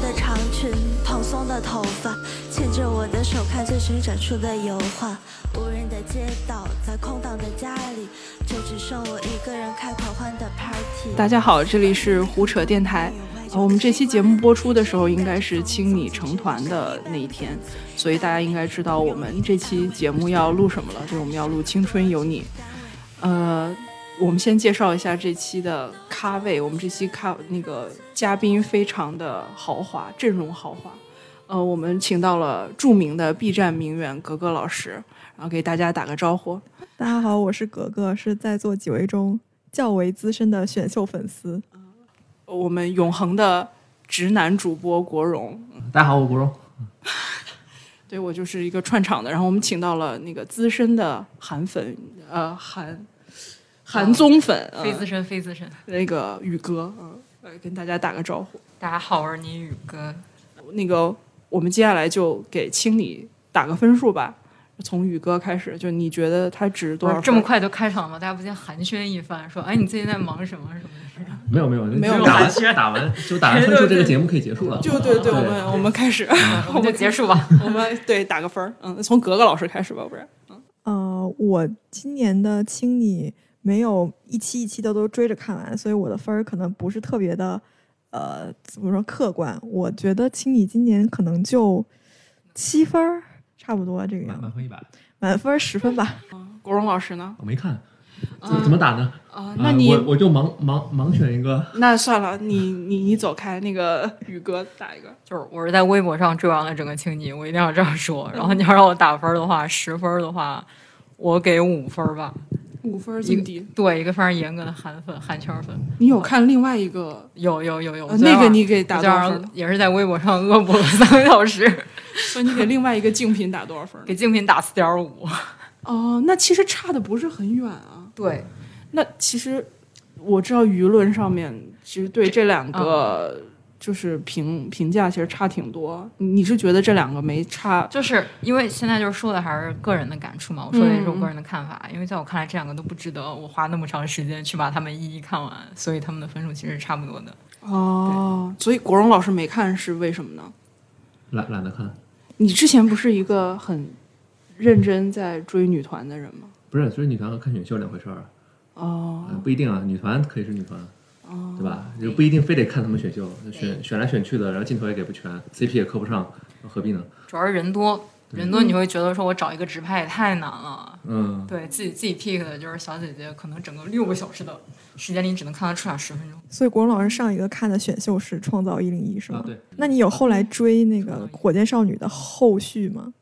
的长裙，蓬松的头发，牵着我的手看最新展出的油画。无人的街道，在空荡的家里，就只剩我一个人开狂欢的 party。大家好，这里是胡扯电台。我们这期节目播出的时候，应该是青你成团的那一天，所以大家应该知道我们这期节目要录什么了，就是我们要录《青春有你》。呃，我们先介绍一下这期的咖位，我们这期咖那个嘉宾非常的豪华，阵容豪华。呃，我们请到了著名的 B 站名媛格格老师，然后给大家打个招呼。大家好，我是格格，是在座几位中较为资深的选秀粉丝。我们永恒的直男主播国荣，大家好，我国荣。对我就是一个串场的，然后我们请到了那个资深的韩粉，呃，韩韩综粉，呃非资深，非资深。那个宇哥，嗯、来跟大家打个招呼。大家好，我是你宇哥。那个我们接下来就给清理打个分数吧，从宇哥开始，就你觉得他值多少？这么快就开场了吗？大家不先寒暄一番，说哎，你最近在忙什么什么的？没有没有没有打完打完就打完分数，这个节目可以结束了。就对对，我们我们开始，我们就结束吧。我们对打个分儿，嗯，从格格老师开始吧，不然，嗯，呃，我今年的青你没有一期一期的都追着看完，所以我的分儿可能不是特别的，呃，怎么说客观？我觉得青你今年可能就七分儿，差不多这个样子，满分一百，满分十分吧。国荣老师呢？我没看，怎么怎么打呢？啊，那你我我就盲盲盲选一个。那算了，你你你走开，那个宇哥打一个。就是我是在微博上追完了整个青你，我一定要这样说。然后你要让我打分的话，十分的话，我给五分吧。五分这么低？对，一个非常严格的韩粉、韩圈粉。你有看另外一个？有有有有，呃那个你给打多少分？也是在微博上恶补了三个小时。说你给另外一个竞品打多少分？给竞品打四点五。哦，那其实差的不是很远啊。对，那其实我知道舆论上面其实对这两个就是评评价其实差挺多。你是觉得这两个没差？就是因为现在就是说的还是个人的感触嘛，我说的也是我个人的看法。因为在我看来，这两个都不值得我花那么长时间去把他们一一看完，所以他们的分数其实是差不多的。哦，所以国荣老师没看是为什么呢？懒懒得看。你之前不是一个很认真在追女团的人吗？不是，追女团和看选秀两回事儿啊。哦，呃不一定啊，女团可以是女团，对吧？就不一定非得看他们选秀，选选来选去的，然后镜头也给不全，CP 也磕不上，何必呢？主要是人多，人多你会觉得说我找一个直拍也太难了。嗯，对自己自己 pick 的就是小姐姐，可能整个六个小时的时间里你只能看她出场十分钟。所以国荣老师上一个看的选秀是《创造一零一》，是吗？啊，对。那你有后来追那个火箭少女的后续吗？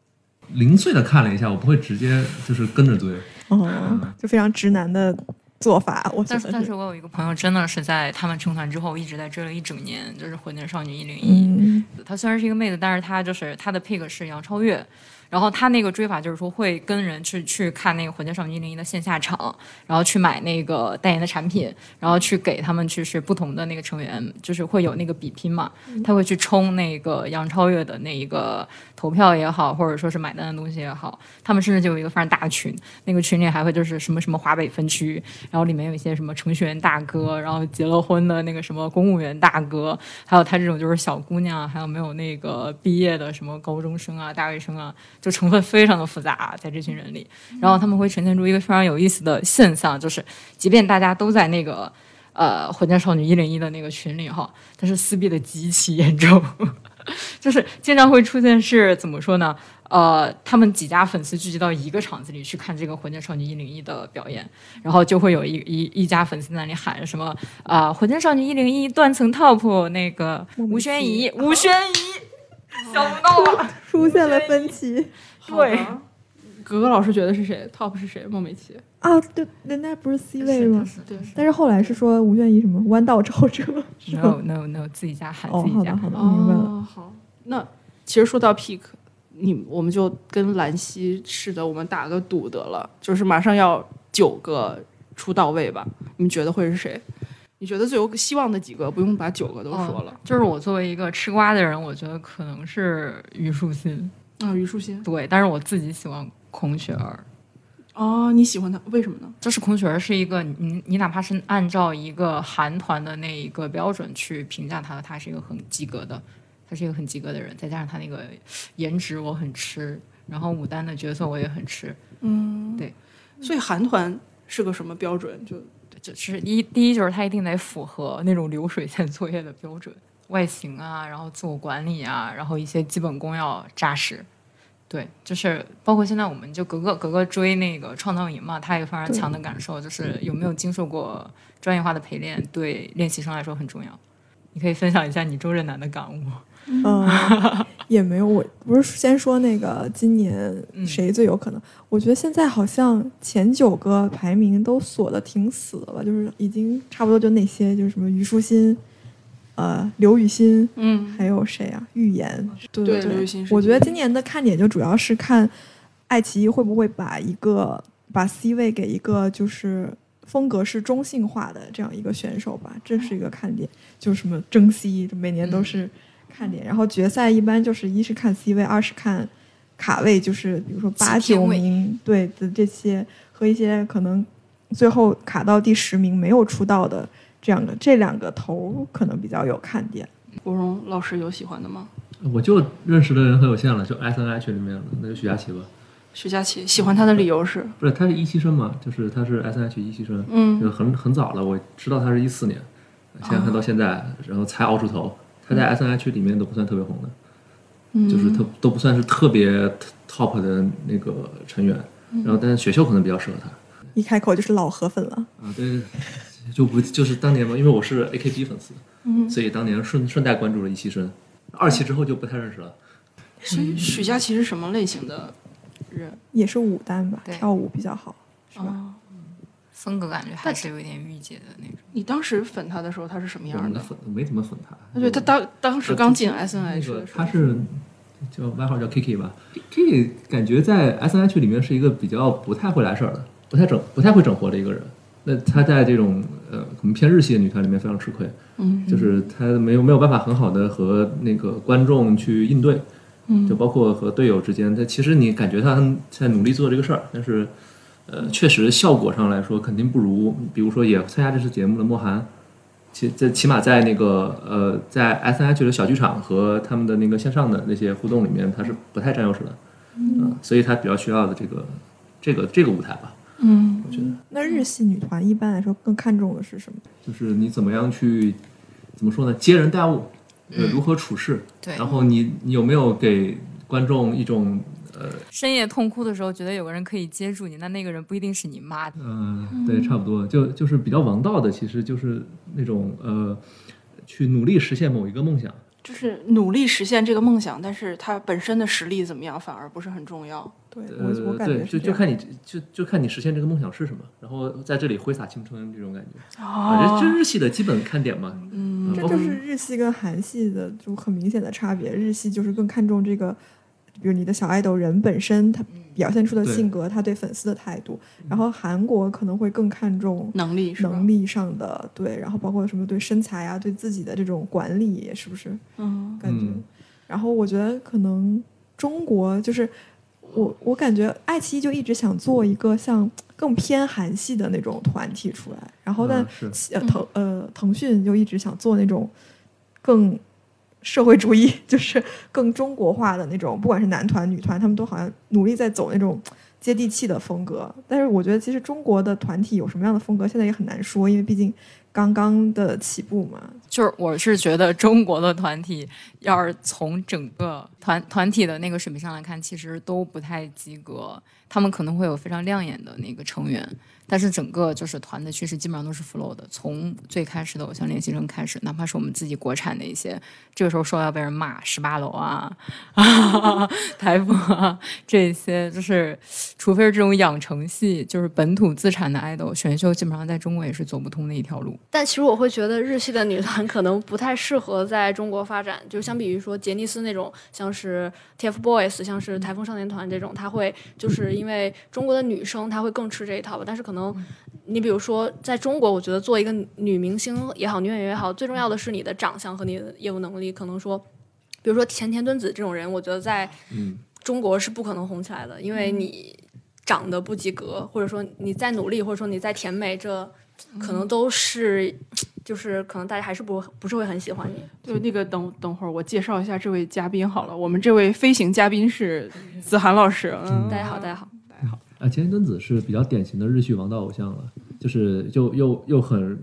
零碎的看了一下，我不会直接就是跟着追。哦，就非常直男的做法，我但是，但是我有一个朋友，真的是在他们成团之后一直在追了一整年，就是火箭少女一零一。嗯，她虽然是一个妹子，但是她就是她的 pick 是杨超越。然后他那个追法就是说会跟人去去看那个火箭少女一零一的线下场，然后去买那个代言的产品，然后去给他们去是不同的那个成员，就是会有那个比拼嘛，他会去冲那个杨超越的那一个投票也好，或者说是买单的东西也好，他们甚至就有一个非常大的群，那个群里还会就是什么什么华北分区，然后里面有一些什么程序员大哥，然后结了婚的那个什么公务员大哥，还有他这种就是小姑娘，还有没有那个毕业的什么高中生啊、大学生啊，就成分非常的复杂，在这群人里，然后他们会呈现出一个非常有意思的现象，就是即便大家都在那个呃火箭少女一零一的那个群里哈，但是撕逼的极其严重，就是经常会出现是怎么说呢？呃，他们几家粉丝聚集到一个场子里去看这个火箭少女一零一的表演，然后就会有一一一家粉丝在那里喊什么啊、火箭少女一零一断层 top 那个吴宣仪，吴宣仪，想不到啊！出现了分歧对，格格老师觉得是谁？Top 是谁？孟美岐。啊！对，人家不是 C 位吗？对，但是后来是说吴宣仪什么弯道超车，No no no，自己家喊哦自，己家。好的好的，明白了。哦，好，那其实说到 pick，你我们就跟兰溪似的，我们打个赌得了，就是马上要九个出道位吧？你们觉得会是谁？你觉得最有希望的几个，不用把九个都说了。就是我作为一个吃瓜的人，我觉得可能是虞书欣，啊，虞书欣。对，但是我自己喜欢孔雪儿。哦，你喜欢她，为什么呢？就是孔雪儿是一个你你哪怕是按照一个韩团的那一个标准去评价她，她是一个很及格的她是一个很及格的人，再加上她那个颜值我很吃，然后武丹的角色我也很吃，嗯，对所以韩团是个什么标准？就就是一第一就是他一定得符合那种流水线作业的标准，外形啊，然后自我管理啊，然后一些基本功要扎实。对，就是包括现在我们就格格格格追那个创造营嘛，他有非常强的感受，就是有没有经受过专业化的陪练，对练习生来说很重要。你可以分享一下你周震南的感悟。嗯，也没有。我不是先说那个今年谁最有可能？我觉得现在好像前九个排名都锁的挺死的了，就是已经差不多就那些，就是什么虞书欣、呃刘雨欣，嗯，还有谁啊？预言，对对对我觉得今年的看点就主要是看爱奇艺会不会把一个把 C 位给一个就是风格是中性化的这样一个选手吧，这是一个看点。就是什么争 C，每年都是看点。然后决赛一般就是一是看 C 位，二是看卡位，就是比如说八九名对的这些和一些可能最后卡到第十名没有出道的这样的这两个头可能比较有看点。国荣老师有喜欢的吗？我就认识的人很有限了，就 S N H 里面的那就许佳琪吧，徐佳琪喜欢他的理由是，不是他是一期生嘛，就是他是 S N H 一期生，嗯就很很早了，我知道他是一四年，现在看到现在，然后才熬出头，他在 S N H 里面都不算特别红的，嗯。就是他都不算是特别 top 的那个成员，然后但是选秀可能比较适合他。一开口就是老河粉了，啊，对，就不就是当年嘛，因为我是 A K B 粉丝，嗯。所以当年顺顺带关注了一期生，二期之后就不太认识了。所以许佳琪是什么类型的人？也是舞担吧，对。跳舞比较好，是吧？哦，风格感觉还是有一点御姐的那种。你当时粉他的时候，他是什么样的？粉，我没怎么粉他。对他当当时刚进 S N 那 H 个的时候，他是叫外号叫 Kiki 吧，Kiki 感觉在 S N H 里面是一个比较不太会来事儿的，不太整不太会整活的一个人。那他在这种呃可能偏日系的女团里面非常吃亏，嗯，就是他没有没有办法很好的和那个观众去应对，嗯就包括和队友之间，他其实你感觉他在努力做这个事儿，但是呃确实效果上来说肯定不如，比如说也参加这次节目的莫涵，其在起码在那个呃在 S N H 的小剧场和他们的那个线上的那些互动里面，他是不太占优势的，嗯、所以他比较需要的这个这个这个舞台吧，嗯。我觉得。那日系女团一般来说更看重的是什么？就是你怎么样去怎么说呢，接人待物，呃，如何处事，对。然后你你有没有给观众一种呃深夜痛哭的时候，觉得有个人可以接住你，那那个人不一定是你妈。嗯，对，差不多，就就是比较王道的，其实就是那种呃，去努力实现某一个梦想。就是努力实现这个梦想，但是他本身的实力怎么样反而不是很重要。对呃我我，感对，觉就就看你就就看你实现这个梦想是什么，然后在这里挥洒青春这种感觉。啊，这这日系的基本看点嘛。嗯这就是日系跟韩系的就很明显的差别。日系就是更看重这个，比如你的小爱豆人本身他表现出的性格，他对粉丝的态度。然后韩国可能会更看重能力？能力上的对，然后包括什么对身材啊，对自己的这种管理，是不是？嗯感觉。嗯然后我觉得可能中国就是我，我感觉爱奇艺就一直想做一个像更偏韩系的那种团体出来，然后但嗯呃腾呃腾讯就一直想做那种更社会主义，就是更中国化的那种，不管是男团女团，他们都好像努力在走那种接地气的风格。但是我觉得其实中国的团体有什么样的风格，现在也很难说，因为毕竟刚刚的起步嘛。就是我是觉得中国的团体，要是从整个团团体的那个水平上来看，其实都不太及格。他们可能会有非常亮眼的那个成员，但是整个就是团的趋势基本上都是 flow 的。从最开始的偶像练习生开始，哪怕是我们自己国产的一些，这个时候说要被人骂十八楼啊、啊 台风啊这些，就是除非是这种养成系，就是本土自产的 idol 选秀，基本上在中国也是走不通的一条路。但其实我会觉得日系的女团可能不太适合在中国发展，就相比于说杰尼斯那种，像是 TFBOYS，像是台风少年团这种，它会就是因为中国的女生她会更吃这一套吧。但是可能你比如说在中国，我觉得做一个女明星也好，女演员也好，最重要的是你的长相和你的业务能力。可能说，比如说前田敦子这种人，我觉得在嗯中国是不可能红起来的，因为你长得不及格，或者说你再努力，或者说你再甜美，这可能都是就是可能大家还是不不是会很喜欢你。对那个等等会儿我介绍一下这位嘉宾好了，我们这位飞行嘉宾是子涵老师，嗯，大家好，大家好。啊，前田敦子是比较典型的日系王道偶像了，就是就又又很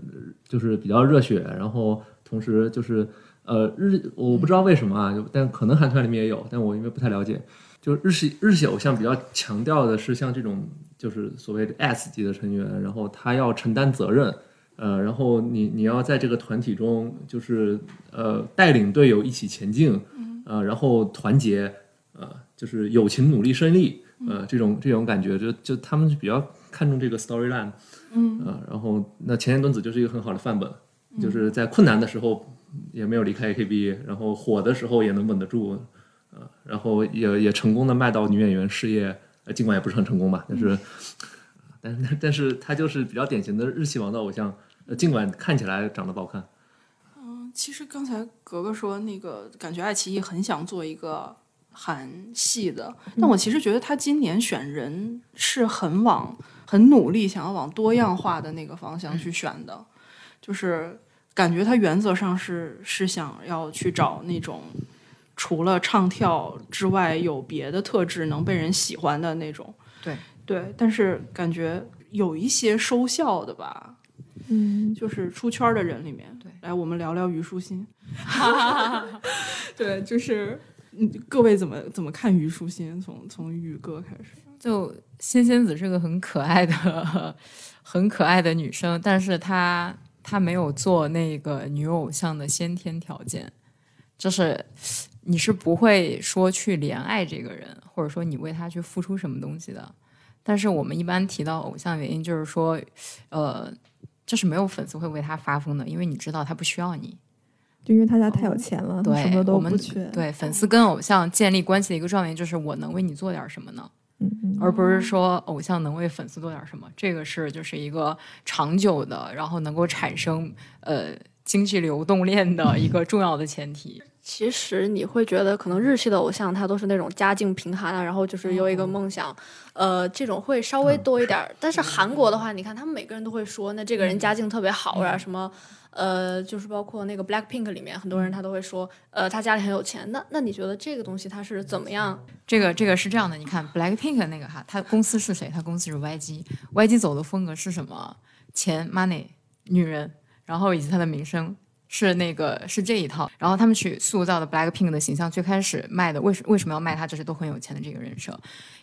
就是比较热血，然后同时就是呃日我不知道为什么啊，就但可能韩团里面也有，但我因为不太了解，就是日系日系偶像比较强调的是像这种就是所谓的 S 级的成员，然后他要承担责任，呃，然后你你要在这个团体中就是呃带领队友一起前进，呃，然后团结，呃，就是友情努力胜利。呃，这种这种感觉，就就他们是比较看重这个 storyline，嗯，呃，然后那前田敦子就是一个很好的范本，就是在困难的时候也没有离开 AKB，然后火的时候也能稳得住，呃，然后也也成功的卖到女演员事业，呃，尽管也不是很成功吧，但是，但是但是他就是比较典型的日系王道偶像，呃，尽管看起来长得不好看，其实刚才格格说那个感觉爱奇艺很想做一个韩系的，但我其实觉得他今年选人是很往很努力，想要往多样化的那个方向去选的，就是感觉他原则上是是想要去找那种除了唱跳之外有别的特质能被人喜欢的那种。对。对，但是感觉有一些收效的吧，嗯，就是出圈的人里面，对，来我们聊聊虞书欣。对，就是嗯，各位怎么怎么看虞书欣？从从宇哥开始，就仙仙子是个很可爱的、很可爱的女生，但是她她没有做那个女偶像的先天条件，就是你是不会说去怜爱这个人，或者说你为他去付出什么东西的。但是我们一般提到偶像，原因就是说，呃，就是没有粉丝会为他发疯的，因为你知道他不需要你。就因为他家太有钱了，什么，都不缺。对粉丝跟偶像建立关系的一个状态就是我能为你做点什么呢？而不是说偶像能为粉丝做点什么，这个是就是一个长久的，然后能够产生呃经济流动链的一个重要的前提。其实你会觉得，可能日系的偶像他都是那种家境贫寒啊，然后就是有一个梦想，呃，这种会稍微多一点儿。但是韩国的话，你看他们每个人都会说，那这个人家境特别好啊，什么，呃，就是包括那个 Black Pink 里面很多人他都会说，呃，他家里很有钱。那那你觉得这个东西它是怎么样？这个这个是这样的，你看 Blackpink 那个哈，他公司是谁？他公司是 YG，YG 走的风格是什么？钱、money、女人，然后以及他的名声。是那个是这一套，然后他们去塑造的 Blackpink 的形象，最开始卖的为什为什么要卖他？就是都很有钱的这个人设，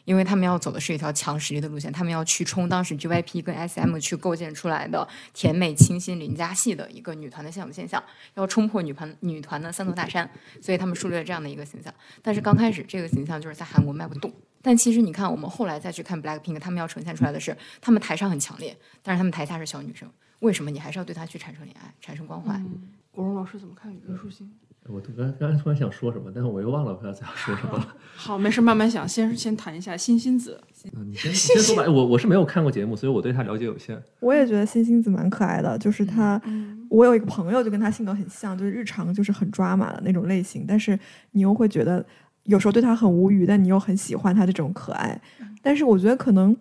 因为他们要走的是一条强实力的路线，他们要去冲当时 JYP 跟 SM 去构建出来的甜美清新邻家系的一个女团的现有现象，要冲破女团女团的三座大山，所以他们树立了这样的一个形象。但是刚开始这个形象就是在韩国卖不动，但其实你看我们后来再去看 Blackpink，他们要呈现出来的是，他们台上很强烈，但是他们台下是小女生。为什么你还是要对他去产生怜爱、产生关怀？国荣老师怎么看虞书欣？我刚刚刚突然想说什么，但是我又忘了我要想说什么了。好，没事，慢慢想。先先谈一下新星子，嗯，你先你先说吧。我我是没有看过节目，所以我对他了解有限。我也觉得新星子蛮可爱的，就是他，我有一个朋友就跟他性格很像，就是日常就是很抓马的那种类型，但是你又会觉得有时候对他很无语，但你又很喜欢他这种可爱。但是我觉得可能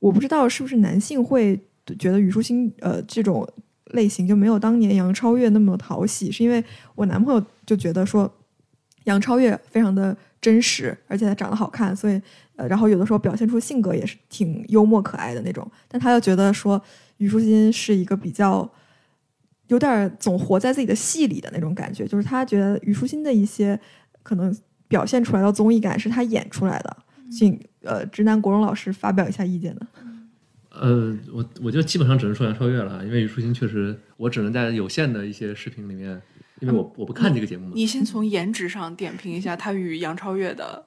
我不知道是不是男性会觉得虞书欣呃这种类型就没有当年杨超越那么讨喜，是因为我男朋友就觉得说杨超越非常的真实，而且她长得好看，所以呃，然后有的时候表现出性格也是挺幽默可爱的那种。但他又觉得说虞书欣是一个比较有点儿总活在自己的戏里的那种感觉，就是他觉得虞书欣的一些可能表现出来的综艺感是他演出来的。请呃直男国荣老师发表一下意见呢？呃，我我就基本上只能说杨超越了，因为虞书欣确实，我只能在有限的一些视频里面，因为我我不看这个节目嘛。你先从颜值上点评一下她与杨超越的。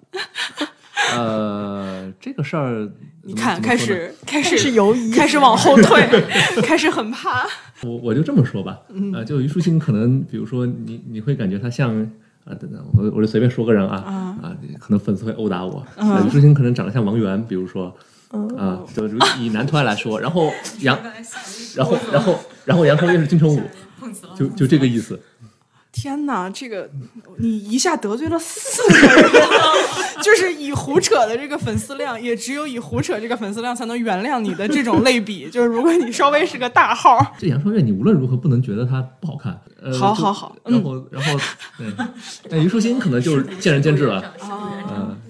呃，这个事儿，你看，开始开是始犹疑，开始往后退，开始很怕。我我就这么说吧，嗯呃，就虞书欣可能，比如说你你会感觉她像啊，等等，我我就随便说个人啊啊啊，可能粉丝会殴打我。虞书欣可能长得像王源，比如说嗯啊，就如以男团来说，然后杨，然后然后然后杨超越是金城武，就就这个意思。天哪，这个你一下得罪了四个人，就是以胡扯的这个粉丝量，也只有以胡扯这个粉丝量才能原谅你的这种类比。就是如果你稍微是个大号，这杨超越你无论如何不能觉得她不好看。呃，好好好然后然后对，但虞书欣可能就是见仁见智了。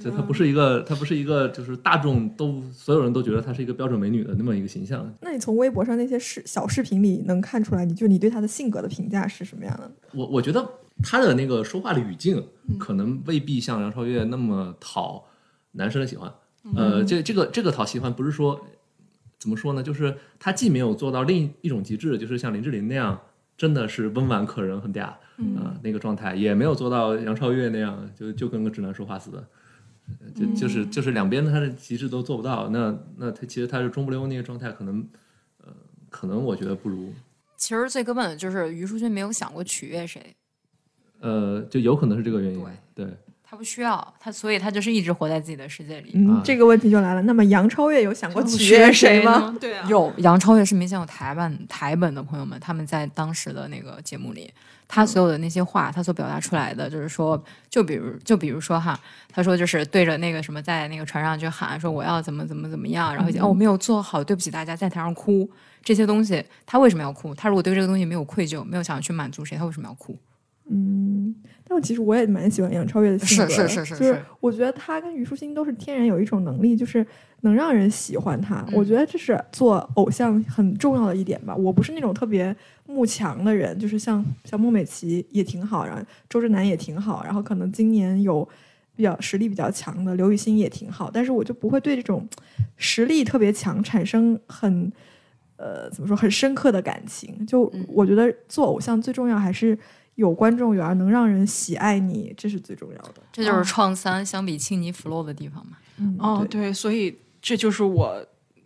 她不是一个，她不是一个，就是大众都所有人都觉得她是一个标准美女的那么一个形象。那你从微博上那些视小视频里能看出来，你就你对她的性格的评价是什么样的？我我觉得她的那个说话的语境，可能未必像杨超越那么讨男生的喜欢。呃，这这个这个讨喜欢不是说怎么说呢？就是她既没有做到另一种极致，就是像林志玲那样，真的是温婉可人很嗲，啊、那个状态，也没有做到杨超越那样，就就跟个直男说话似的。呃就就是就是两边他的极致都做不到，那那他其实他是中不溜那个状态，可能呃可能我觉得不如。其实最根本的就是于淑君没有想过取悦谁，呃就有可能是这个原因，对他不需要他，所以他就是一直活在自己的世界里。嗯，啊这个问题就来了。那么杨超越有想过取取悦悦谁吗？呢？对啊，有杨超越是明显有台版台本的朋友们，他们在当时的那个节目里，他所有的那些话，他所表达出来的，就是说，就比如就比如说哈，他说就是对着那个什么，在那个船上就喊说我要怎么怎么怎么样，然后就、哦我没有做好，对不起大家，在台上哭这些东西，他为什么要哭？他如果对这个东西没有愧疚，没有想要去满足谁，他为什么要哭？嗯，但其实我也蛮喜欢杨超越的性格的，是是是是就是是我觉得她跟虞书欣都是天然有一种能力，就是能让人喜欢她。嗯我觉得这是做偶像很重要的一点吧。我不是那种特别慕强的人，就是像像孟美岐也挺好，然后周震南也挺好，然后可能今年有比较实力比较强的刘雨欣也挺好，但是我就不会对这种实力特别强产生很。呃，怎么说很深刻的感情？就嗯我觉得做偶像最重要还是有观众缘，能让人喜爱你，这是最重要的。这就是创三相比青泥 flow 的地方嘛。嗯，哦，对，所以这就是我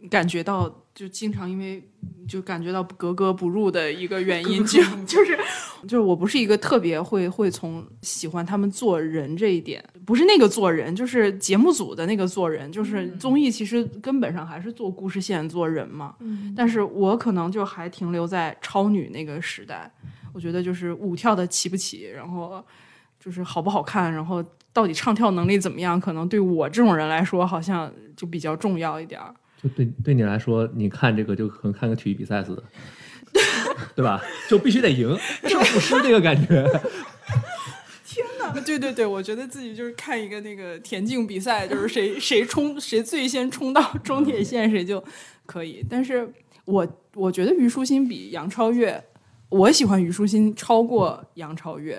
感觉到，就经常因为就感觉到格格不入的一个原因，就就是就是我不是一个特别会会从喜欢他们做人这一点，不是那个做人，就是节目组的那个做人，就是综艺其实根本上还是做故事线做人嘛。嗯但是我可能就还停留在超女那个时代，我觉得就是舞跳的齐不齐，然后就是好不好看，然后到底唱跳能力怎么样，可能对我这种人来说好像就比较重要一点儿。就对对你来说，你看这个就和看个体育比赛似的，对吧？就必须得赢，胜负师这个感觉。对对对，我觉得自己就是看一个那个田径比赛，就是谁谁冲谁最先冲到终点线谁就可以。但是我我觉得虞书欣比杨超越，我喜欢虞书欣超过杨超越，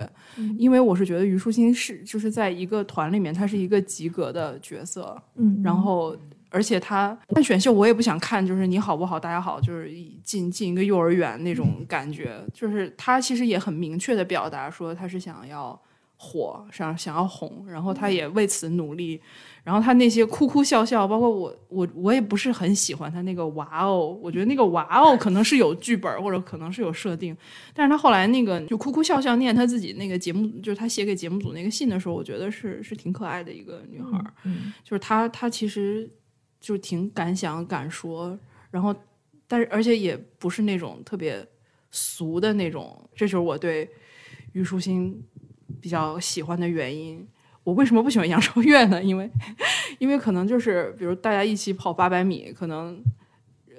因为我是觉得虞书欣是就是在一个团里面，她是一个及格的角色，嗯，然后。而且她看选秀，我也不想看，就是你好不好，大家好，就是进进一个幼儿园那种感觉。就是她其实也很明确的表达说，她是想要火，想想要红，然后他也为此努力。然后他那些哭哭笑笑，包括我我我也不是很喜欢他那个哇哦，我觉得那个哇哦可能是有剧本或者可能是有设定，但是他后来那个就哭哭笑笑念他自己那个节目，就是他写给节目组那个信的时候，我觉得是是挺可爱的一个女孩就是她她其实就挺敢想敢说，然后但是而且也不是那种特别俗的那种，这就是我对虞书欣比较喜欢的原因。我为什么不喜欢杨超越呢？因为因为可能就是比如大家一起跑八百米，可能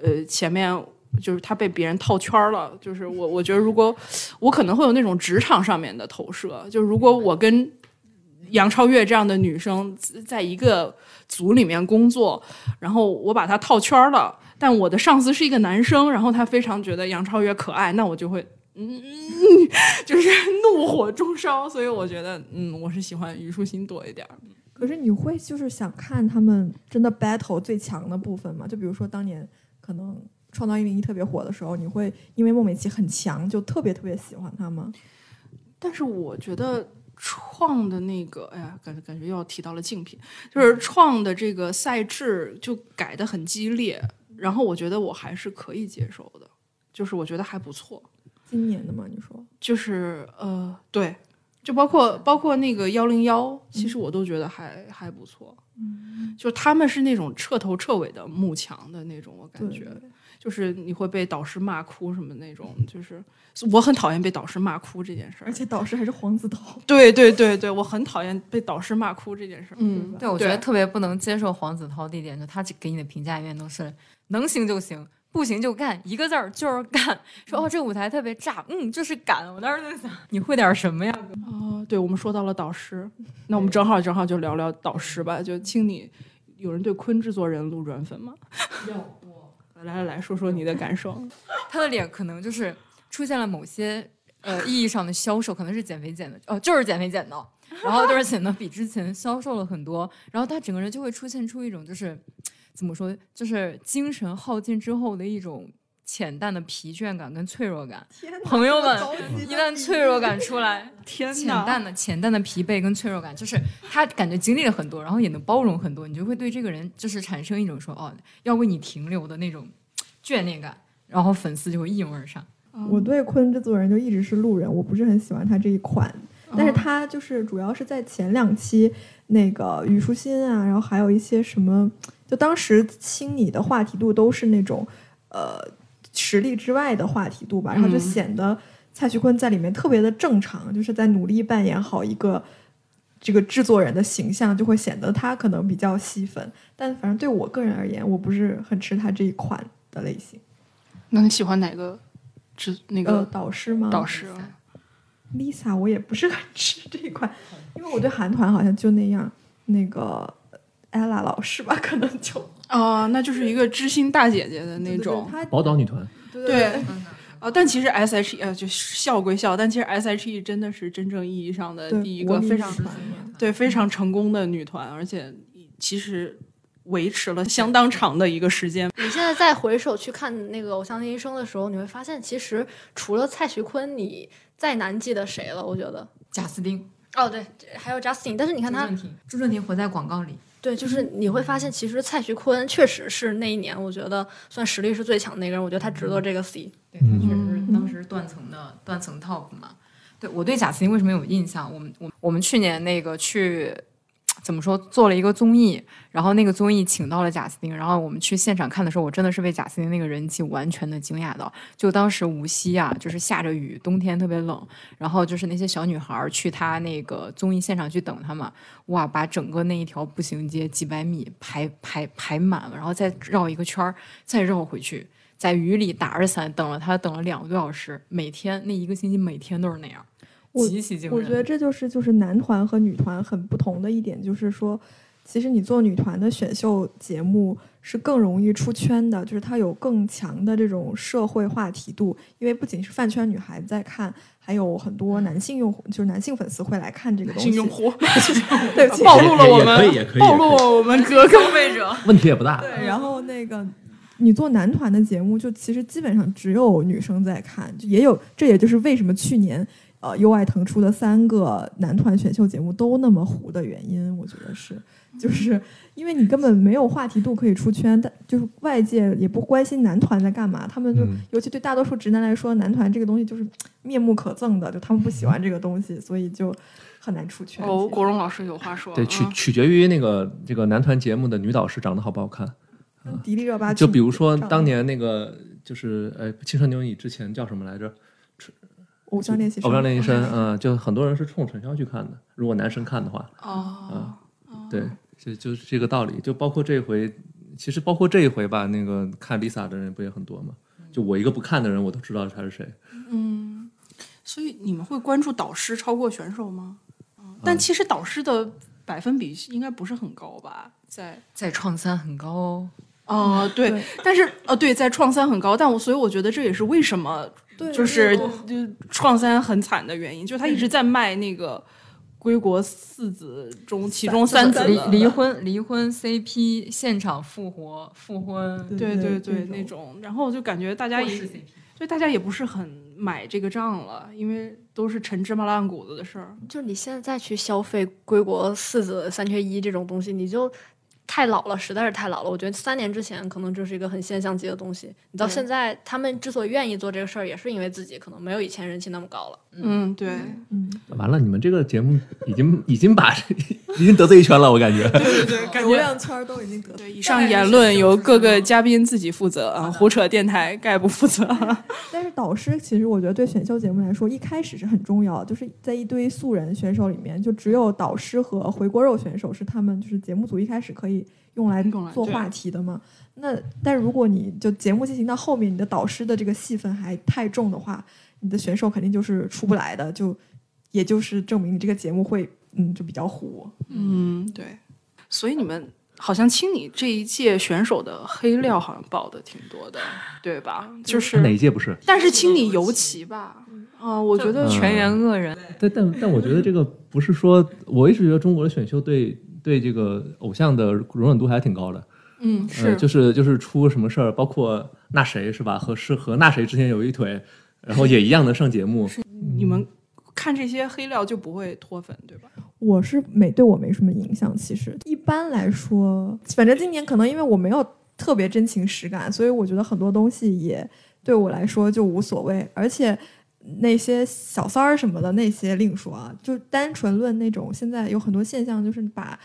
呃前面。就是他被别人套圈了，就是我，我觉得如果我可能会有那种职场上面的投射，就如果我跟杨超越这样的女生在一个组里面工作，然后我把她套圈了，但我的上司是一个男生，然后他非常觉得杨超越可爱，那我就会嗯，就是怒火中烧。所以我觉得，嗯，我是喜欢虞书欣多一点儿。可是你会就是想看他们真的 battle 最强的部分吗？就比如说当年可能《创造一零一》特别火的时候，你会因为孟美岐很强，就特别特别喜欢她吗？但是我觉得创的那个，哎呀，感觉感觉又要提到了竞品，就是创的这个赛制就改的很激烈，然后我觉得我还是可以接受的，就是我觉得还不错。今年的吗？你说？就是呃，对，就包括包括那个幺零幺，其实我都觉得还还不错。嗯就他们是那种彻头彻尾的慕强的那种，我感觉，就是你会被导师骂哭什么那种，就是我很讨厌被导师骂哭这件事儿而。且导师还是黄子韬，对对对对，我很讨厌被导师骂哭这件事儿。嗯对，我觉得特别不能接受黄子韬的一点，就他给你的评价永远都是能行就行，不行就干，一个字儿就是干。说哦，这个舞台特别炸，嗯，就是敢。我当时在想，你会点什么呀？哦，对，我们说到了导师，那我们正好正好就聊聊导师吧。就请你，有人对坤制作人录转粉吗？来来来说说你的感受。他的脸可能就是出现了某些呃意义上的消瘦，可能是减肥减的，哦，就是减肥减的，然后就是显得比之前消瘦了很多，然后他整个人就会出现出一种就是怎么说，就是精神耗尽之后的一种浅淡的疲倦感跟脆弱感。朋友们，一旦脆弱感出来，天浅淡的浅淡的疲惫跟脆弱感，就是他感觉经历了很多，然后也能包容很多，你就会对这个人就是产生一种说哦要为你停留的那种眷恋感，然后粉丝就会一拥而上。我对昆这组人就一直是路人，我不是很喜欢他这一款，但是他就是主要是在前两期那个虞书欣啊，然后还有一些什么，就当时亲你的话题度都是那种呃实力之外的话题度吧，然后就嗯显得蔡徐坤在里面特别的正常，就是在努力扮演好一个。这个制作人的形象就会显得他可能比较吸粉，但反正对我个人而言，我不是很吃他这一款的类型。那你喜欢哪个制那呃，个导师吗？导师啊？Lisa 我也不是很吃这一块，因为我对韩团好像就那样。那个 ella 老师吧，可能就哦，那就是一个知心大姐姐的那种。她宝岛女团，对，呃，但其实 S H E 呃，就笑归笑，但其实 S H E 真的是真正意义上的第一个非常女团对非常成功的女团，而且其实维持了相当长的一个时间。你现在再回首去看那个《偶像练习生》的时候，你会发现，其实除了蔡徐坤，你再难记得谁了？我觉得。贾斯汀、哦，对，还有 Justin，但是你看他朱正，廷，朱正廷活在广告里，对，就是你会发现，其实蔡徐坤确实是那一年，我觉得算实力是最强的那个人，我觉得他值得这个 C。对，他确实是当时断层的断层 top 嘛。对我对贾斯汀为什么有印象？我们我我们去年那个去怎么说做了一个综艺，然后那个综艺请到了贾斯汀，然后我们去现场看的时候，我真的是被贾斯汀那个人气完全的惊讶到。就当时无锡啊，就是下着雨，冬天特别冷，然后就是那些小女孩去他那个综艺现场去等他嘛，哇，把整个那一条步行街几百米排排排满了，然后再绕一个圈儿，再绕回去。在雨里打着伞等了他，等了两个多小时，每天那一个星期每天都是那样，极其惊人。我觉得这就是就是男团和女团很不同的一点，就是说，其实你做女团的选秀节目是更容易出圈的，就是它有更强的这种社会话题度，因为不仅是饭圈女孩子在看，还有很多男性用户，就是男性粉丝会来看这个东西。新用户 对 不起，暴露了我们暴露了我们哥哥费者。问题也不大。对，然后那个你做男团的节目，就其实基本上只有女生在看，就也有，这也就是为什么去年呃优爱腾出的三个男团选秀节目都那么糊的原因，我觉得是，就是因为你根本没有话题度可以出圈，但就是外界也不关心男团在干嘛，他们就、嗯尤其对大多数直男来说，男团这个东西就是面目可憎的，就他们不喜欢这个东西，所以就很难出圈。哦，国荣老师有话说。对，取啊取决于那个这个男团节目的女导师长得好不好看。迪丽热巴就比如说当年那个就是呃《青春有你》之前叫什么来着？偶像练习生，偶像练习生，嗯，就很多人是冲陈潇去看的。如果男生看的话，哦，对，就就是这个道理。就包括这回，其实包括这一回吧，那个看 Lisa 的人不也很多吗？就我一个不看的人，我都知道他是谁。嗯所以你们会关注导师超过选手吗？但其实导师的百分比应该不是很高吧？在在创三很高哦，哦，对，对但是呃，对，在创三很高，但我所以我觉得这也是为什么对就是就创三很惨的原因，就是他一直在卖那个归国四子中其中三子离离婚离婚 CP 现场复活复婚，对对对对那种，然后就感觉大家也过世 CP 对大家也不是很买这个账了，因为都是陈芝麻烂谷子的事儿。就你现在去消费归国四子三缺一这种东西，你就太老了，实在是太老了。我觉得三年之前可能这是一个很现象级的东西，你到现在他们之所以愿意做这个事儿，也是因为自己可能没有以前人气那么高了。嗯，对，嗯，完了，你们这个节目已经已经把已经得罪一圈了，我感觉。对对对，感觉。流量圈儿都已经得罪，以上言论由各个嘉宾自己负责啊，胡扯电台概不负责。但是导师其实我觉得对选秀节目来说，一开始是很重要的，就是在一堆素人选手里面，就只有导师和回锅肉选手是他们就是节目组一开始可以用来做话题的嘛。那但如果你就节目进行到后面，你的导师的这个戏份还太重的话，你的选手肯定就是出不来的，就也就是证明你这个节目会嗯就比较糊。嗯，对。所以你们好像清理这一届选手的黑料好像爆的挺多的，对吧？就是哪一届不是？但是清理尤其吧，啊，我觉得嗯全员恶人，但但但我觉得这个不是说，我一直觉得中国的选秀对对这个偶像的容忍度还挺高的。嗯呃，就是就是出什么事儿，包括那谁是吧？和是和那谁之前有一腿，然后也一样能上节目。你们看这些黑料就不会脱粉，对吧？我是没对我没什么影响，其实一般来说，反正今年可能因为我没有特别真情实感，所以我觉得很多东西也对我来说就无所谓，而且那些小三儿什么的那些另说啊，就单纯论那种现在有很多现象，就是把。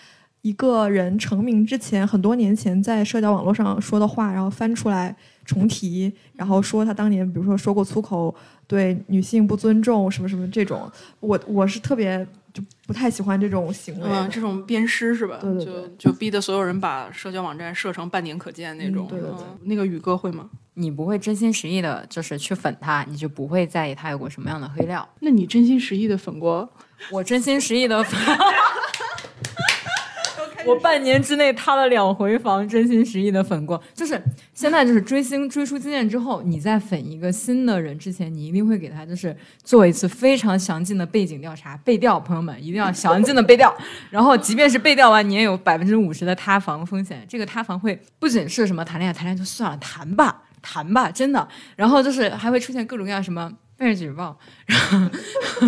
一个人成名之前，很多年前在社交网络上说的话，然后翻出来重提，然后说他当年比如说说过粗口，对女性不尊重什么什么这种，我我是特别就不太喜欢这种行为这种鞭尸是吧？对对对就就逼得所有人把社交网站设成半年可见那种。嗯对对对嗯那个宇哥会吗？你不会真心实意的，就是去粉他，你就不会在意他有过什么样的黑料。那你真心实意的粉过？我真心实意的粉，我半年之内塌了两回房，真心实意的粉过。就是现在就是追星追出经验之后，你在粉一个新的人之前，你一定会给他就是做一次非常详尽的背景调查，背调，朋友们一定要详尽的背调。然后即便是背调完，你也有百分之五十的塌房风险。这个塌房会不仅是什么谈恋爱，谈恋爱就算了，谈吧。谈吧，真的，然后就是还会出现各种各样什么被人举报，然后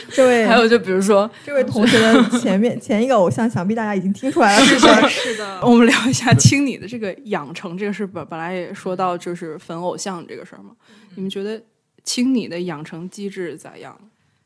这位还有就比如说这位同学的 前面前一个偶像，想必大家已经听出来了是的。是的。我们聊一下清理的这个养成这个事，本本来也说到就是粉偶像这个事儿嘛。你们觉得清理的养成机制咋样？